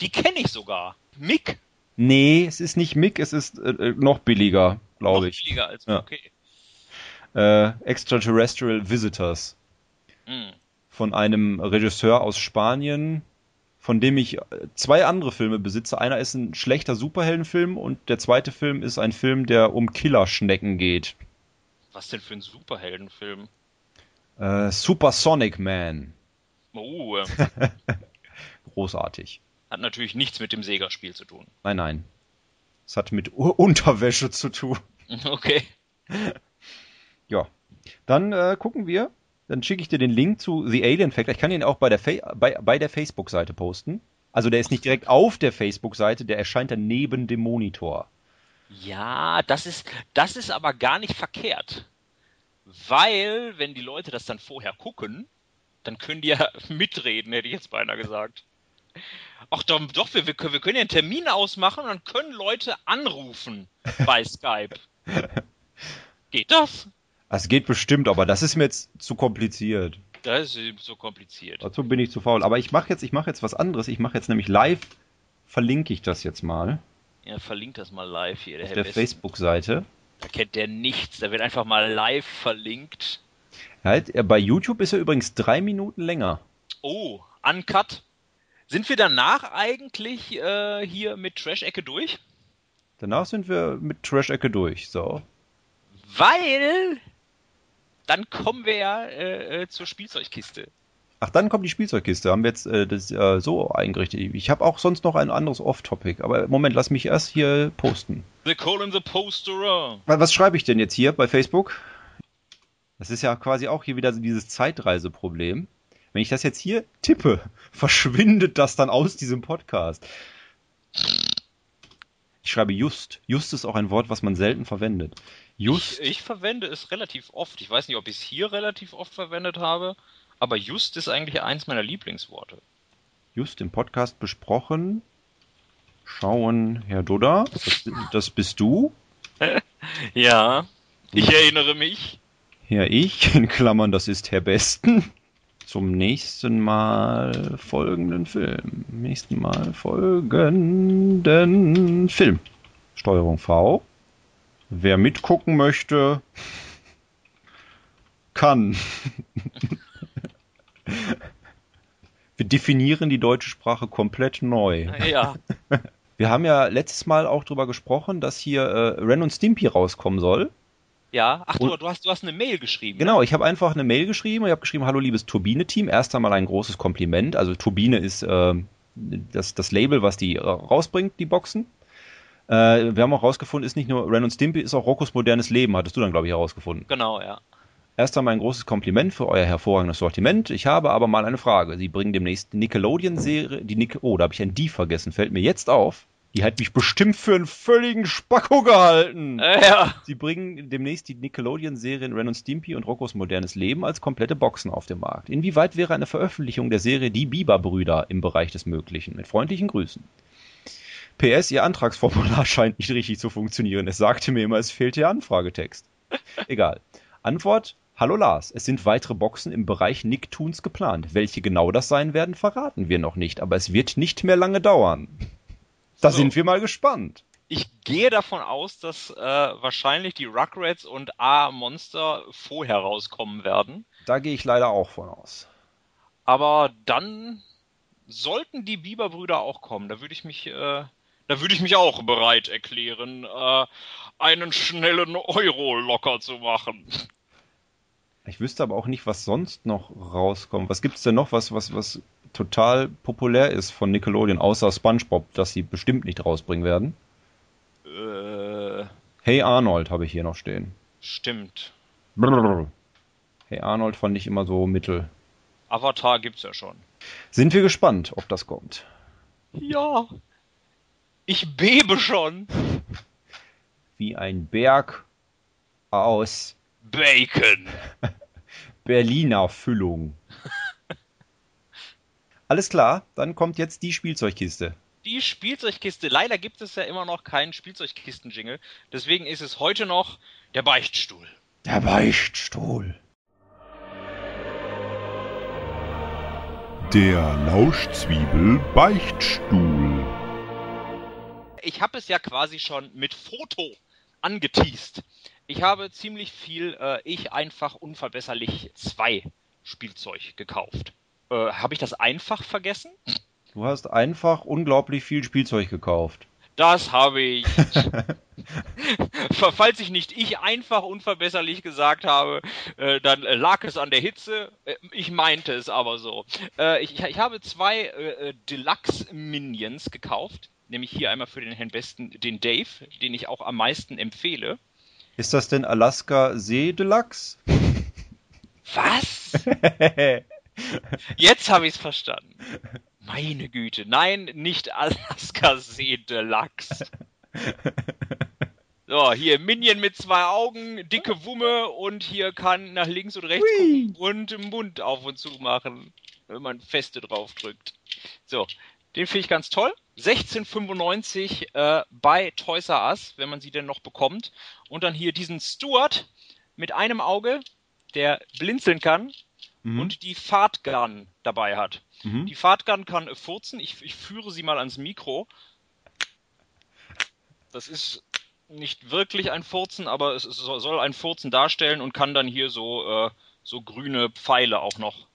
Die kenne ich sogar. Mick. Nee, es ist nicht Mick, es ist äh, äh noch billiger, glaube ich. Billiger als Ja. okay. Äh, Extraterrestrial Visitors. Hm. von einem Regisseur aus Spanien, von dem ich äh, zwei andere Filme besitze. Einer ist ein schlechter Superheldenfilm und der zweite Film ist ein Film, der um Killerschnecken geht. Was denn für ein Superheldenfilm? Äh, Supersonic Man. Oh, äh, Großartig. hat natürlich nichts mit dem Sega-Spiel zu tun. Nein, nein. Es hat mit U Unterwäsche zu tun. Okay. Ja. Dann äh, gucken wir. Dann schicke ich dir den Link zu The Alien Factor. Ich kann ihn auch bei der, Fa bei, bei der Facebook-Seite posten. Also der ist nicht direkt auf der Facebook-Seite, der erscheint dann neben dem Monitor. Ja, das ist, das ist aber gar nicht verkehrt. Weil, wenn die Leute das dann vorher gucken, dann können die ja mitreden, hätte ich jetzt beinahe gesagt. Ach doch, doch wir, wir, können, wir können ja einen Termin ausmachen und dann können Leute anrufen bei Skype. Geht das? Es geht bestimmt, aber das ist mir jetzt zu kompliziert. Das ist eben so kompliziert. Dazu bin ich zu faul. Aber ich mache jetzt, ich mache jetzt was anderes. Ich mache jetzt nämlich live, verlinke ich das jetzt mal Ja, verlinkt das mal live hier. Der auf der. Facebook-Seite. Da kennt der nichts. Da wird einfach mal live verlinkt. Halt, äh, bei YouTube ist er übrigens drei Minuten länger. Oh, Uncut. Sind wir danach eigentlich äh, hier mit Trash-Ecke durch? Danach sind wir mit Trash-Ecke durch. So. Weil dann kommen wir ja äh, äh, zur Spielzeugkiste. Ach, dann kommt die Spielzeugkiste. Haben wir jetzt äh, das äh, so eingerichtet. Ich habe auch sonst noch ein anderes Off-Topic. Aber Moment, lass mich erst hier posten. The Colin the Posterer. Wa- Was schreibe ich denn jetzt hier bei Facebook? Das ist ja quasi auch hier wieder so dieses Zeitreiseproblem. Wenn ich das jetzt hier tippe, verschwindet das dann aus diesem Podcast. Ich schreibe just. Just ist auch ein Wort, was man selten verwendet. Just. Ich, ich verwende es relativ oft. Ich weiß nicht, ob ich es hier relativ oft verwendet habe, aber just ist eigentlich eins meiner Lieblingsworte. just im Podcast besprochen. Schauen, Herr Dudda, das, das bist du. Ja, ich erinnere mich. Herr Ich, in Klammern, das ist Herr Besten. Zum nächsten Mal folgenden Film. Nächsten Mal folgenden Film. Steuerung V. Wer mitgucken möchte, kann. Wir definieren die deutsche Sprache komplett neu. Ja, Wir haben ja letztes Mal auch drüber gesprochen, dass hier äh, Ren und Stimpy rauskommen soll. ja. Ach, du, du, hast, du hast eine Mail geschrieben. Genau, ich habe einfach eine Mail geschrieben. Ich habe geschrieben, hallo liebes Turbine-Team. Erst einmal ein großes Kompliment. Also Turbine ist äh, das, das Label, was die rausbringt, die Boxen. Äh, wir haben auch rausgefunden, ist nicht nur Ren und Stimpy, ist auch Roccos modernes Leben, hattest du dann, glaube ich, herausgefunden. Genau, ja. Erst einmal ein großes Kompliment für euer hervorragendes Sortiment. Ich habe aber mal eine Frage. Sie bringen demnächst die Nickelodeon-Serie, die Nick oh, da habe ich ein Die vergessen, fällt mir jetzt auf. Die hat mich bestimmt für einen völligen Spacko gehalten. Äh, ja. Sie bringen demnächst die Nickelodeon-Serien Ren und Stimpy und Roccos modernes Leben als komplette Boxen auf den Markt. Inwieweit wäre eine Veröffentlichung der Serie Die Biber-Brüder im Bereich des Möglichen? Mit freundlichen Grüßen. PS, Ihr Antragsformular scheint nicht richtig zu funktionieren. Es sagte mir immer, es fehlt der Anfragetext. Egal. Antwort. Hallo Lars, es sind weitere Boxen im Bereich Nicktoons geplant. Welche genau das sein werden, verraten wir noch nicht, aber es wird nicht mehr lange dauern. Da So. sind wir mal gespannt. Ich gehe davon aus, dass äh, wahrscheinlich die Rugrats und A-Monster vorher rauskommen werden. Da gehe ich leider auch von aus. Aber dann sollten die Biberbrüder auch kommen. Da würde ich mich, äh, da würde ich mich auch bereit erklären, äh, einen schnellen Euro locker zu machen. Ich wüsste aber auch nicht, was sonst noch rauskommt. Was gibt's denn noch, was, was, was total populär ist von Nickelodeon, außer SpongeBob, das sie bestimmt nicht rausbringen werden? Äh, Hey Arnold habe ich hier noch stehen. stimmt. Brrr. Hey Arnold fand ich immer so mittel. Avatar gibt's ja schon. Sind wir gespannt, ob das kommt. Ja. Ich bebe schon. Wie ein Berg aus Bacon. Berliner Füllung. Alles klar, dann kommt jetzt die Spielzeugkiste. Die Spielzeugkiste. Leider gibt es ja immer noch keinen Spielzeugkisten-Jingle. Deswegen ist es heute noch der Beichtstuhl. Der Beichtstuhl. Der Lauschzwiebel Beichtstuhl. Ich habe es ja quasi schon mit Foto angeteased. Ich habe ziemlich viel äh, Ich einfach unverbesserlich 2 Spielzeug gekauft. Äh, habe ich das einfach vergessen? Du hast einfach unglaublich viel Spielzeug gekauft. Das habe ich. Falls ich nicht ich einfach unverbesserlich gesagt habe, äh, dann äh, lag es an der Hitze. Äh, ich meinte es aber so. Äh, ich, ich, habe zwei äh, äh, Deluxe Minions gekauft. Nämlich hier einmal für den Herrn Besten den Dave, den ich auch am meisten empfehle. Ist das denn Alaska See Deluxe? Was? Jetzt habe ich es verstanden. Meine Güte, nein, nicht Alaska See Deluxe. So, hier Minion mit zwei Augen, dicke Wumme und hier kann nach links und rechts gucken und den Mund auf und zu machen, wenn man feste drauf drückt. So, den finde ich ganz toll. 1695 äh, bei Toys R Us, wenn man sie denn noch bekommt. Und dann hier diesen Stuart mit einem Auge, der blinzeln kann Mhm. und die Fahrtgun dabei hat. Mhm. Die Fahrtgun kann furzen. Ich, ich führe sie mal ans Mikro. Das ist nicht wirklich ein Furzen, aber es, es soll ein Furzen darstellen und kann dann hier so, äh, so grüne Pfeile auch noch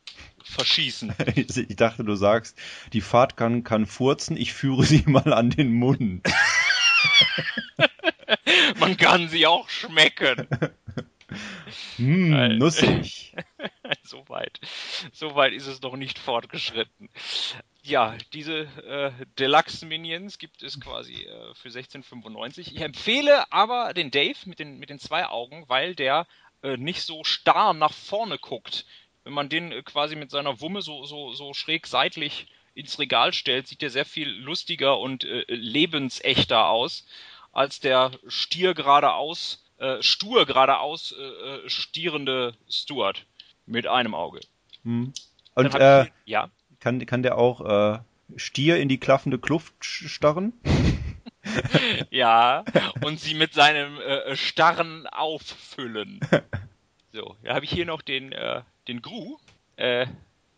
verschießen. Ich dachte, du sagst, die Fahrt kann, kann furzen, ich führe sie mal an den Mund. Man kann sie auch schmecken. Hm, nussig. so weit. So weit ist es noch nicht fortgeschritten. Ja, diese äh, Deluxe Minions gibt es quasi äh, für 16,95. Ich empfehle aber den Dave mit den, mit den zwei Augen, weil der äh, nicht so starr nach vorne guckt. Wenn man den äh, quasi mit seiner Wumme so, so, so schräg seitlich ins Regal stellt, sieht der sehr viel lustiger und äh, lebensechter aus, als der Stier geradeaus, äh, stur geradeaus äh, äh, stierende Stuart mit einem Auge. Hm. Und äh, ich, ja, kann, kann der auch äh, Stier in die klaffende Kluft starren? ja, und sie mit seinem äh, Starren auffüllen. So, da habe ich hier noch den, äh, den Gru. Äh,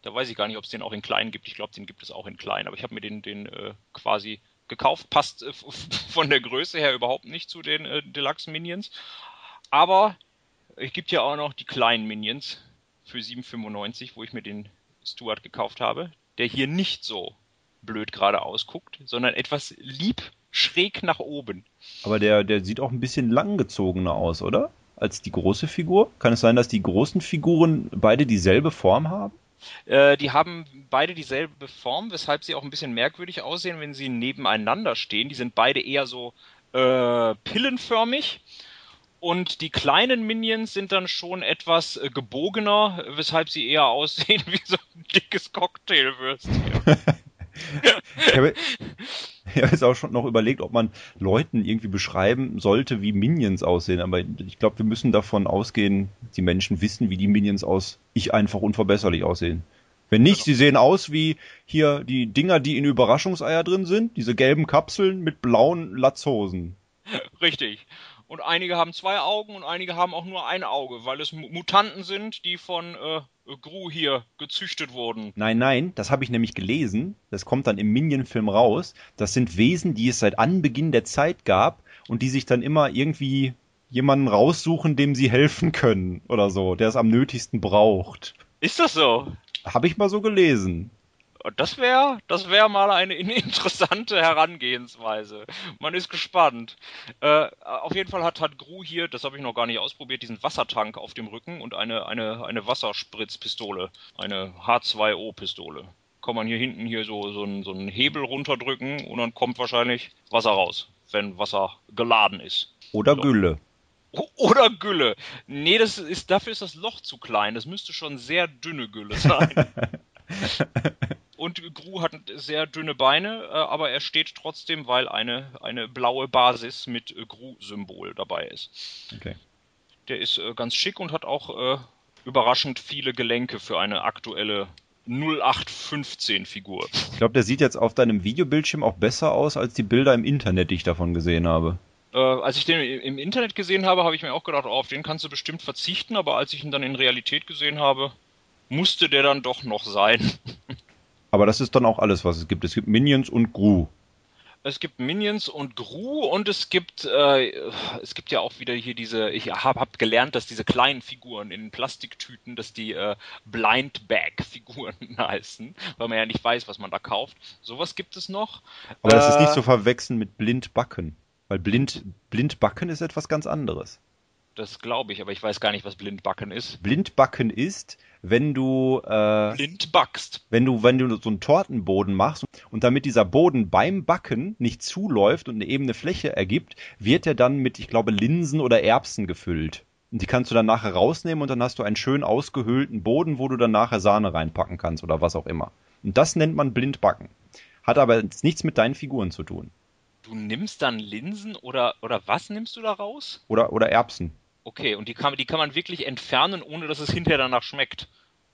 da weiß ich gar nicht, ob es den auch in klein gibt. Ich glaube, den gibt es auch in klein, aber ich habe mir den, den äh, quasi gekauft. Passt äh, von der Größe her überhaupt nicht zu den äh, Deluxe Minions. Aber es gibt ja auch noch die kleinen Minions für 7,95, wo ich mir den Stuart gekauft habe, der hier nicht so blöd geradeaus guckt, sondern etwas lieb schräg nach oben. Aber der, der sieht auch ein bisschen langgezogener aus, oder? Als die große Figur? Kann es sein, dass die großen Figuren beide dieselbe Form haben? Äh, die haben beide dieselbe Form, weshalb sie auch ein bisschen merkwürdig aussehen, wenn sie nebeneinander stehen. Die sind beide eher so äh, pillenförmig. Und die kleinen Minions sind dann schon etwas äh, gebogener, weshalb sie eher aussehen wie so ein dickes Cocktailwürstchen. Ich habe, ich habe jetzt auch schon noch überlegt, ob man Leuten irgendwie beschreiben sollte, wie Minions aussehen. Aber ich glaube, wir müssen davon ausgehen, die Menschen wissen, wie die Minions aus Ich einfach unverbesserlich aussehen. Wenn nicht, sie sehen aus wie hier die Dinger, die in Überraschungseier drin sind, diese gelben Kapseln mit blauen Latzhosen. Richtig. Und einige haben zwei Augen und einige haben auch nur ein Auge, weil es Mu- Mutanten sind, die von äh, Gru hier gezüchtet wurden. Nein, nein, das habe ich nämlich gelesen. Das kommt dann im Minion-Film raus. Das sind Wesen, die es seit Anbeginn der Zeit gab und die sich dann immer irgendwie jemanden raussuchen, dem sie helfen können oder so, der es am nötigsten braucht. Ist das so? Habe ich mal so gelesen. Das wäre das wär mal eine in- interessante Herangehensweise. Man ist gespannt. Äh, auf jeden Fall hat, hat Gru hier, das habe ich noch gar nicht ausprobiert, diesen Wassertank auf dem Rücken und eine, eine, eine Wasserspritzpistole. Eine H2O-Pistole. Kann man hier hinten hier so, so, einen, so einen Hebel runterdrücken und dann kommt wahrscheinlich Wasser raus, wenn Wasser geladen ist. Oder So. Gülle. Oder Gülle. Nee, das ist, dafür ist das Loch zu klein. Das müsste schon sehr dünne Gülle sein. Und Gru hat sehr dünne Beine, äh, aber er steht trotzdem, weil eine, eine blaue Basis mit äh, Gru-Symbol dabei ist. Okay. Der ist äh, ganz schick und hat auch überraschend viele Gelenke für eine aktuelle 0815-Figur. Ich glaube, der sieht jetzt auf deinem Videobildschirm auch besser aus als die Bilder im Internet, die ich davon gesehen habe. Äh, als ich den im Internet gesehen habe, habe ich mir auch gedacht, oh, auf den kannst du bestimmt verzichten, aber als ich ihn dann in Realität gesehen habe, musste der dann doch noch sein. Aber das ist dann auch alles, was es gibt. Es gibt Minions und Gru. Es gibt Minions und Gru und es gibt äh, es gibt ja auch wieder hier diese ich habe hab gelernt, dass diese kleinen Figuren in Plastiktüten, dass die äh, Blind Bag Figuren heißen, weil man ja nicht weiß, was man da kauft. Sowas gibt es noch. Aber das ist Äh, nicht zu verwechseln mit Blindbacken. Weil blind, Blindbacken ist etwas ganz anderes. Das glaube ich, aber ich weiß gar nicht, was Blindbacken ist. Blindbacken ist, wenn du, äh, Blind backst. wenn du, wenn du so einen Tortenboden machst und damit dieser Boden beim Backen nicht zuläuft und eine ebene Fläche ergibt, wird er dann mit, ich glaube, Linsen oder Erbsen gefüllt. Und die kannst du dann nachher rausnehmen und dann hast du einen schön ausgehöhlten Boden, wo du dann nachher Sahne reinpacken kannst oder was auch immer. Und das nennt man Blindbacken. Hat aber jetzt nichts mit deinen Figuren zu tun. Du nimmst dann Linsen oder oder was nimmst du da raus? Oder, oder Erbsen. Okay, und die kann, die kann man wirklich entfernen, ohne dass es hinterher danach schmeckt.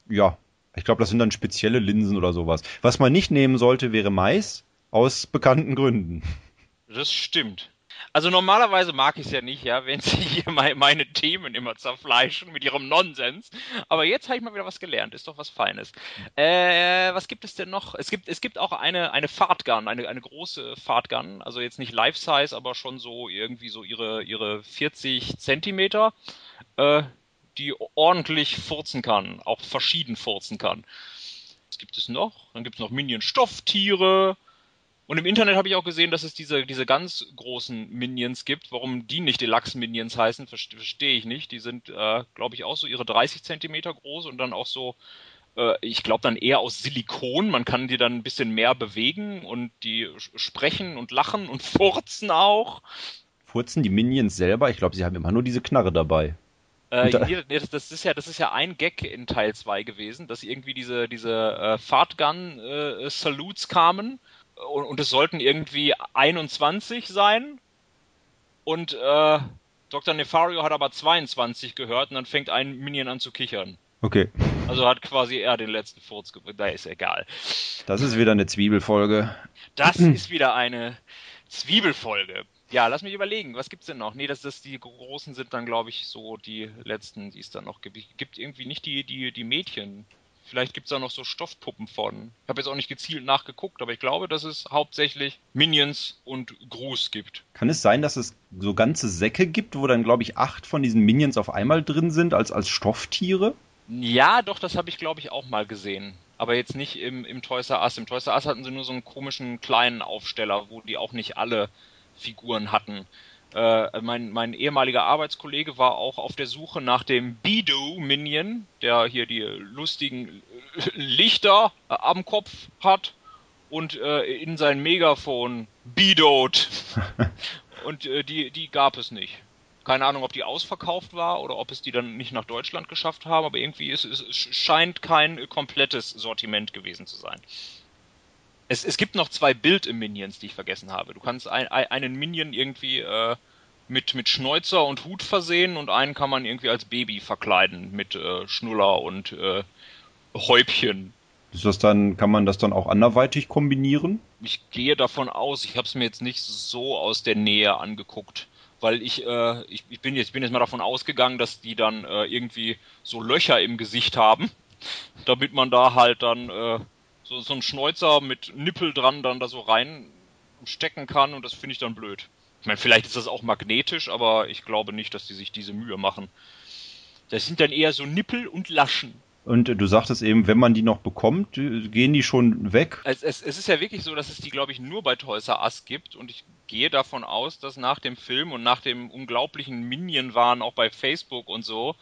Ja, ich glaube, das sind dann spezielle Linsen oder sowas. Was man nicht nehmen sollte, wäre Mais, aus bekannten Gründen. Das stimmt. Also normalerweise mag ich es ja nicht, ja, wenn sie hier mei- meine Themen immer zerfleischen mit ihrem Nonsens. Aber jetzt habe ich mal wieder was gelernt. Ist doch was Feines. Äh, was gibt es denn noch? Es gibt, es gibt auch eine, eine Fahrtgun, eine, eine große Fahrtgun. Also jetzt nicht Life-Size, aber schon so irgendwie so ihre, ihre 40 Zentimeter, äh, die ordentlich furzen kann. Auch verschieden furzen kann. Was gibt es noch? Dann gibt es noch Minion-Stofftiere. Und im Internet habe ich auch gesehen, dass es diese, diese ganz großen Minions gibt. Warum die nicht Deluxe-Minions heißen, verste- verstehe ich nicht. Die sind, äh, glaube ich, auch so ihre 30 Zentimeter groß und dann auch so, äh, ich glaube dann eher aus Silikon. Man kann die dann ein bisschen mehr bewegen und die sprechen und lachen und furzen auch. Furzen die Minions selber? Ich glaube, sie haben immer nur diese Knarre dabei. Äh, da- nee, das, das ist ja, das ist ja ein Gag in Teil 2 gewesen, dass irgendwie diese, diese äh, Fahrtgun-Salutes kamen und, und es sollten irgendwie 21 sein und äh, Dr. Nefario hat aber 22 gehört und dann fängt ein Minion an zu kichern. Okay. Also hat quasi er den letzten Furz gebracht. Da ist egal. Das ist wieder eine Zwiebelfolge. Das ist wieder eine Zwiebelfolge. Ja, lass mich überlegen, was gibt's denn noch? Nee, das, das die großen sind dann, glaube ich, so die letzten, die es dann noch gibt. Es gibt irgendwie nicht die, die, die Mädchen. Vielleicht gibt's da noch so Stoffpuppen von. Ich habe jetzt auch nicht gezielt nachgeguckt, aber ich glaube, dass es hauptsächlich Minions und Gruß gibt. Kann es sein, dass es so ganze Säcke gibt, wo dann, glaube ich, acht von diesen Minions auf einmal drin sind, als, als Stofftiere? Ja, doch, das habe ich, glaube ich, auch mal gesehen. Aber jetzt nicht im, im Toys R Us. Im Toys R Us hatten sie nur so einen komischen kleinen Aufsteller, wo die auch nicht alle Figuren hatten. Äh, mein, mein ehemaliger Arbeitskollege war auch auf der Suche nach dem Bido-Minion, der hier die lustigen Lichter äh, am Kopf hat und äh, in sein Megafon Bidot. und äh, die, die gab es nicht. Keine Ahnung, ob die ausverkauft war oder ob es die dann nicht nach Deutschland geschafft haben, aber irgendwie ist es scheint kein komplettes Sortiment gewesen zu sein. Es, es gibt noch zwei Bild-Minions, die ich vergessen habe. Du kannst ein, ein, einen Minion irgendwie äh, mit, mit Schnäuzer und Hut versehen und einen kann man irgendwie als Baby verkleiden mit äh, Schnuller und äh, Häubchen. Ist das dann, kann man das dann auch anderweitig kombinieren? Ich gehe davon aus, ich habe es mir jetzt nicht so aus der Nähe angeguckt, weil ich, äh, ich, ich, bin jetzt, bin jetzt mal davon ausgegangen, dass die dann äh, irgendwie so Löcher im Gesicht haben, damit man da halt dann äh, so, so einen Schnäuzer mit Nippel dran dann da so reinstecken kann und das finde ich dann blöd. Ich meine, vielleicht ist das auch magnetisch, aber ich glaube nicht, dass die sich diese Mühe machen. Das sind dann eher so Nippel und Laschen. Und du sagtest eben, wenn man die noch bekommt, gehen die schon weg? Es, es, es ist ja wirklich so, dass es die, glaube ich, nur bei Toys R Us gibt und ich gehe davon aus, dass nach dem Film und nach dem unglaublichen Minion-Wahn auch bei Facebook und so,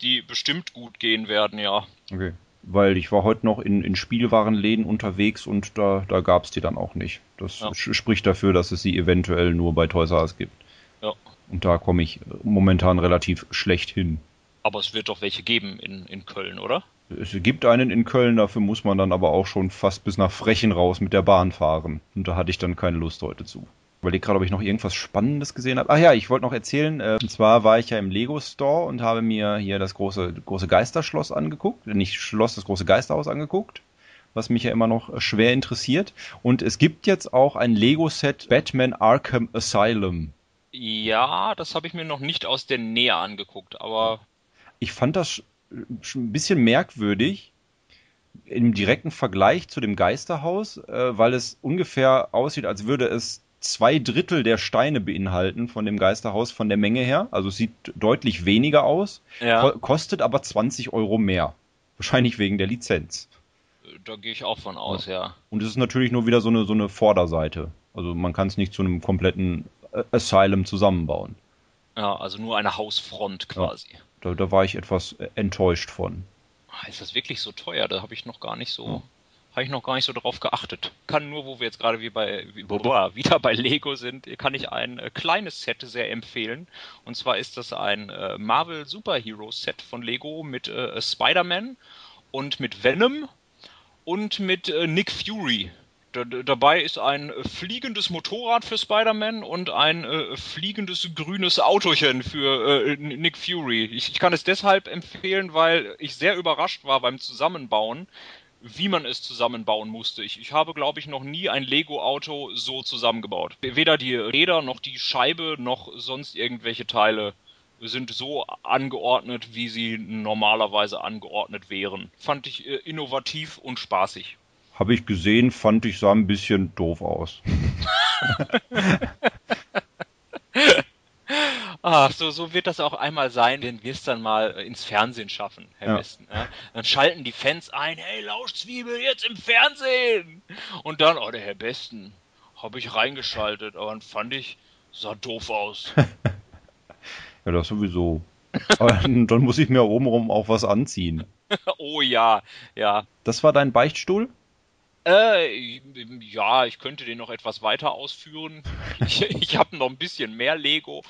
die bestimmt gut gehen werden, ja. Okay. Weil ich war heute noch in, in Spielwarenläden unterwegs und da, da gab es die dann auch nicht. Das Ja. spricht dafür, dass es sie eventuell nur bei Toys R Us gibt. Ja. Und da komme ich äh, momentan relativ schlecht hin. Aber es wird doch welche geben in, in Köln, oder? Es gibt einen in Köln, dafür muss man dann aber auch schon fast bis nach Frechen raus mit der Bahn fahren. Und da hatte ich dann keine Lust heute zu. Überleg gerade, ob ich noch irgendwas Spannendes gesehen habe. Ach ja, ich wollte noch erzählen, äh, und zwar war ich ja im Lego Store und habe mir hier das große, große Geisterschloss angeguckt. Nicht Schloss, das große Geisterhaus angeguckt. Was mich ja immer noch äh, schwer interessiert. Und es gibt jetzt auch ein Lego-Set Batman Arkham Asylum. Ja, das habe ich mir noch nicht aus der Nähe angeguckt, aber Ich fand das ein bisschen merkwürdig im direkten Vergleich zu dem Geisterhaus, äh, weil es ungefähr aussieht, als würde es zwei Drittel der Steine beinhalten von dem Geisterhaus von der Menge her. Also es sieht deutlich weniger aus, ja, ko kostet aber 20 Euro mehr. Wahrscheinlich wegen der Lizenz. da gehe ich auch von aus, ja. Und es ist natürlich nur wieder so eine, so eine Vorderseite. Also man kann es nicht zu einem kompletten äh, Asylum zusammenbauen. Ja, also nur eine Hausfront quasi. Da, da war ich etwas äh, enttäuscht von. Ah, Ist das wirklich so teuer? Da habe ich noch gar nicht so, habe ich noch gar nicht so drauf geachtet. Kann nur, wo wir jetzt gerade wie bei, wie, boah, wieder bei Lego sind, kann ich ein äh, kleines Set sehr empfehlen. Und zwar ist das ein äh, Marvel Superhero Set von Lego mit äh, Spider-Man und mit Venom und mit äh, Nick Fury. Da- dabei ist ein äh, fliegendes Motorrad für Spider-Man und ein äh, fliegendes grünes Autochen für äh, Nick Fury. Ich, ich kann es deshalb empfehlen, weil ich sehr überrascht war beim Zusammenbauen, wie man es zusammenbauen musste. Ich, ich habe, glaube ich, noch nie ein Lego-Auto so zusammengebaut. Weder die Räder noch die Scheibe noch sonst irgendwelche Teile sind so angeordnet, wie sie normalerweise angeordnet wären. Fand ich äh, innovativ und spaßig. Habe ich gesehen, fand ich, sah ein bisschen doof aus. Ah, so, so wird das auch einmal sein, wenn wir es dann mal äh, ins Fernsehen schaffen, Herr Ja. Westen. Ja? Dann schalten die Fans ein, hey Lauschzwiebel, jetzt im Fernsehen! Und dann, oh, der Herr Besten, habe ich reingeschaltet, aber dann fand ich, sah doof aus. Ja, das sowieso. Aber dann muss ich mir obenrum auch was anziehen. oh ja, ja. Das war dein Beichtstuhl? Äh, ja, ich könnte den noch etwas weiter ausführen. Ich, ich habe noch ein bisschen mehr Lego.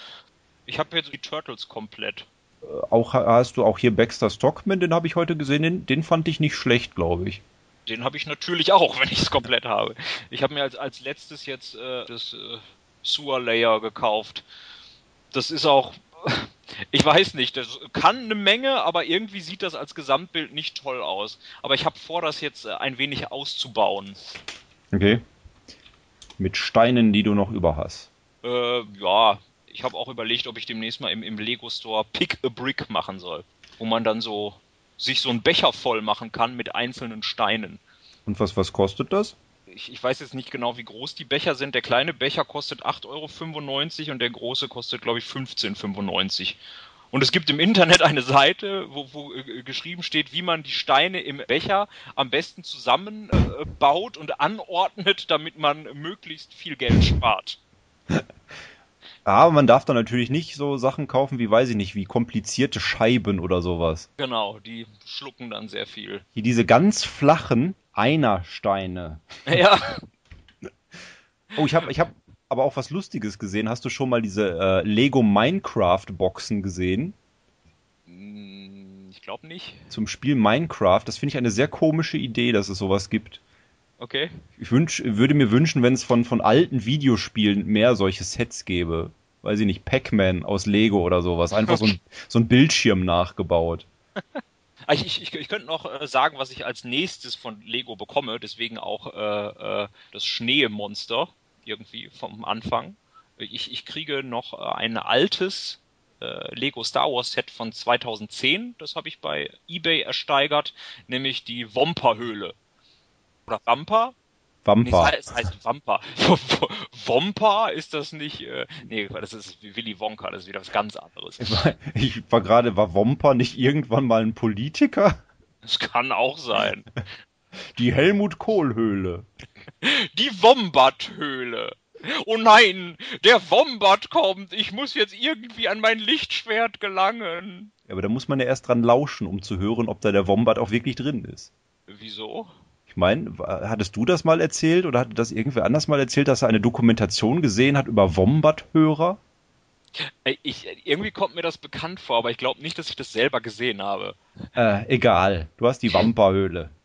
Ich habe jetzt die Turtles komplett. Äh, Auch hast du auch hier Baxter Stockman, den habe ich heute gesehen, den, den fand ich nicht schlecht, glaube ich. Den habe ich natürlich auch, wenn ich es komplett habe. Ich habe mir als, als letztes jetzt äh, das äh, Sewer Layer gekauft. Das ist auch, ich weiß nicht, das kann eine Menge, aber irgendwie sieht das als Gesamtbild nicht toll aus. Aber ich habe vor, das jetzt äh, ein wenig auszubauen. Okay. Mit Steinen, die du noch über hast. Äh, ja, ich habe auch überlegt, ob ich demnächst mal im, im Lego Store Pick a Brick machen soll. Wo man dann so sich so einen Becher voll machen kann mit einzelnen Steinen. Und was, was kostet das? ich, ich weiß jetzt nicht genau, wie groß die Becher sind. Der kleine Becher kostet 8,95 Euro und der große kostet, glaube ich, 15,95 Euro. Und es gibt im Internet eine Seite, wo, wo äh, geschrieben steht, wie man die Steine im Becher am besten zusammenbaut äh, und anordnet, damit man möglichst viel Geld spart. Aber man darf da natürlich nicht so Sachen kaufen wie, weiß ich nicht, wie komplizierte Scheiben oder sowas. Genau, die schlucken dann sehr viel. Hier diese ganz flachen Einersteine. Ja, Oh, ich habe ich hab aber auch was Lustiges gesehen. Hast du schon mal diese äh, Lego Minecraft Boxen gesehen? Hm, ich glaube nicht. Zum Spiel Minecraft. Das finde ich eine sehr komische Idee, dass es sowas gibt. Okay. Ich wünsch, würde mir wünschen, wenn es von, von alten Videospielen mehr solche Sets gäbe. Weiß ich nicht, Pac-Man aus Lego oder sowas. Einfach so ein, so ein Bildschirm nachgebaut. Ah, Ich, ich, ich könnte noch äh, sagen, was ich als nächstes von Lego bekomme, deswegen auch äh, äh, das Schneemonster irgendwie vom Anfang. Ich, ich kriege noch äh, ein altes äh, Lego Star Wars Set von 2010, das habe ich bei eBay ersteigert, nämlich die Womper-Höhle. Oder Wampa? Nee, Wampa. es heißt- Wampa. Wompa ist das nicht? Äh, nee, das ist wie Willy Wonka, das ist wieder was ganz anderes. Ich war, ich war gerade, war Womper nicht irgendwann mal ein Politiker? Das kann auch sein. Die Helmut Kohl-Höhle. Die Wombat-Höhle. Oh nein, der Wombat kommt. Ich muss jetzt irgendwie an mein Lichtschwert gelangen. Ja, aber da muss man ja erst dran lauschen, um zu hören, ob da der Wombat auch wirklich drin ist. Wieso? Meine, hattest du das mal erzählt oder hatte das irgendwer anders mal erzählt, dass er eine Dokumentation gesehen hat über Wombat-Hörer? Äh, Ich, irgendwie kommt mir das bekannt vor, aber ich glaube nicht, dass ich das selber gesehen habe. Äh, egal. Du hast die Wampa-Höhle.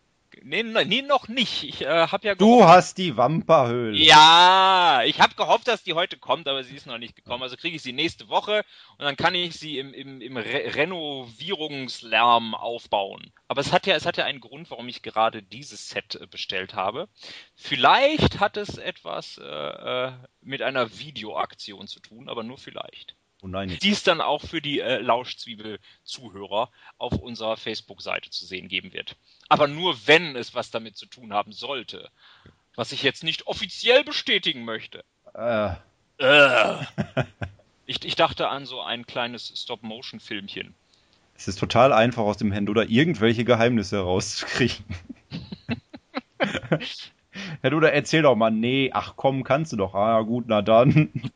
nee, nee, noch nicht. Ich äh, habe ja Du hast die Wamperhöhle. Ja, ich habe gehofft, dass die heute kommt, aber sie ist noch nicht gekommen. Also kriege ich sie nächste Woche und dann kann ich sie im, im, im Re Renovierungslärm aufbauen. Aber es hat ja, es hat ja einen Grund, warum ich gerade dieses Set äh, bestellt habe. Vielleicht hat es etwas äh, äh, mit einer Videoaktion zu tun, aber nur vielleicht. Oh nein. Die es dann auch für die äh, Lauschzwiebel-Zuhörer auf unserer Facebook-Seite zu sehen geben wird. Aber nur wenn es was damit zu tun haben sollte. Was ich jetzt nicht offiziell bestätigen möchte. Äh, Äh. Ich, ich dachte an so ein kleines Stop-Motion-Filmchen. es ist total einfach aus dem Herrn irgendwelche Geheimnisse herauszukriegen. Herr Duda, erzähl doch mal. Nee, ach komm, kannst du doch. Ah, gut, na dann.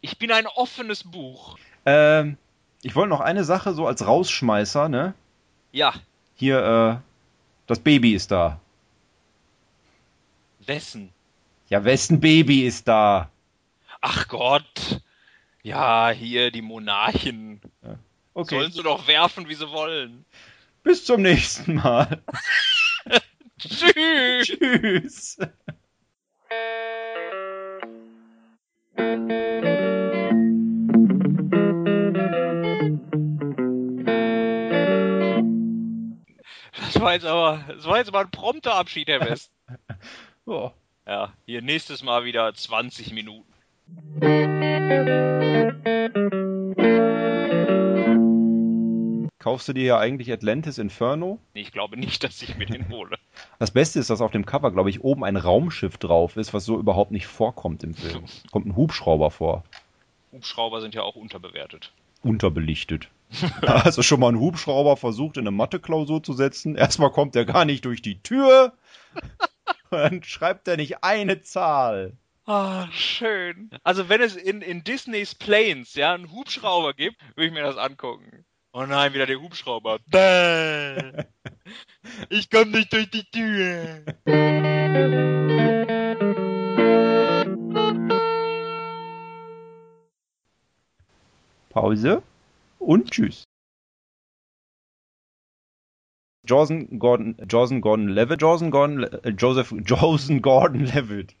Ich bin ein offenes Buch. ähm, ich wollte noch eine Sache so als Rausschmeißer, ne? Ja, Hier, äh, das Baby ist da. wessen? Ja, wessen Baby ist da? Ach Gott. Ja, hier die Monarchen. Okay, Sollen sie doch werfen, wie sie wollen. bis zum nächsten Mal. Tschüss. Tschüss. War jetzt aber, das war jetzt aber ein prompter Abschied, Herr West. Oh. Ja, hier nächstes Mal wieder 20 Minuten. Kaufst du dir ja eigentlich Atlantis Inferno? Nee, Ich glaube nicht, dass ich mir den hole. Das Beste ist, dass auf dem Cover, glaube ich, oben ein Raumschiff drauf ist, was so überhaupt nicht vorkommt im Film. Kommt ein Hubschrauber vor. Hubschrauber sind ja auch unterbewertet. Unterbelichtet. Also schon mal einen Hubschrauber versucht, in eine Mathe-Klausur zu setzen. Erstmal kommt er gar nicht durch die Tür. Dann schreibt er nicht eine Zahl. Ah, schön. Also wenn es in, in Disneys Planes ja einen Hubschrauber gibt, würde ich mir das angucken. Oh nein, wieder der Hubschrauber. Bäh. Ich komme nicht durch die Tür. Pause und tschüss. Jawson Gordon, Jawson Gordon Levitt, Jawson Gordon, äh, Joseph, Jawson Gordon Levitt.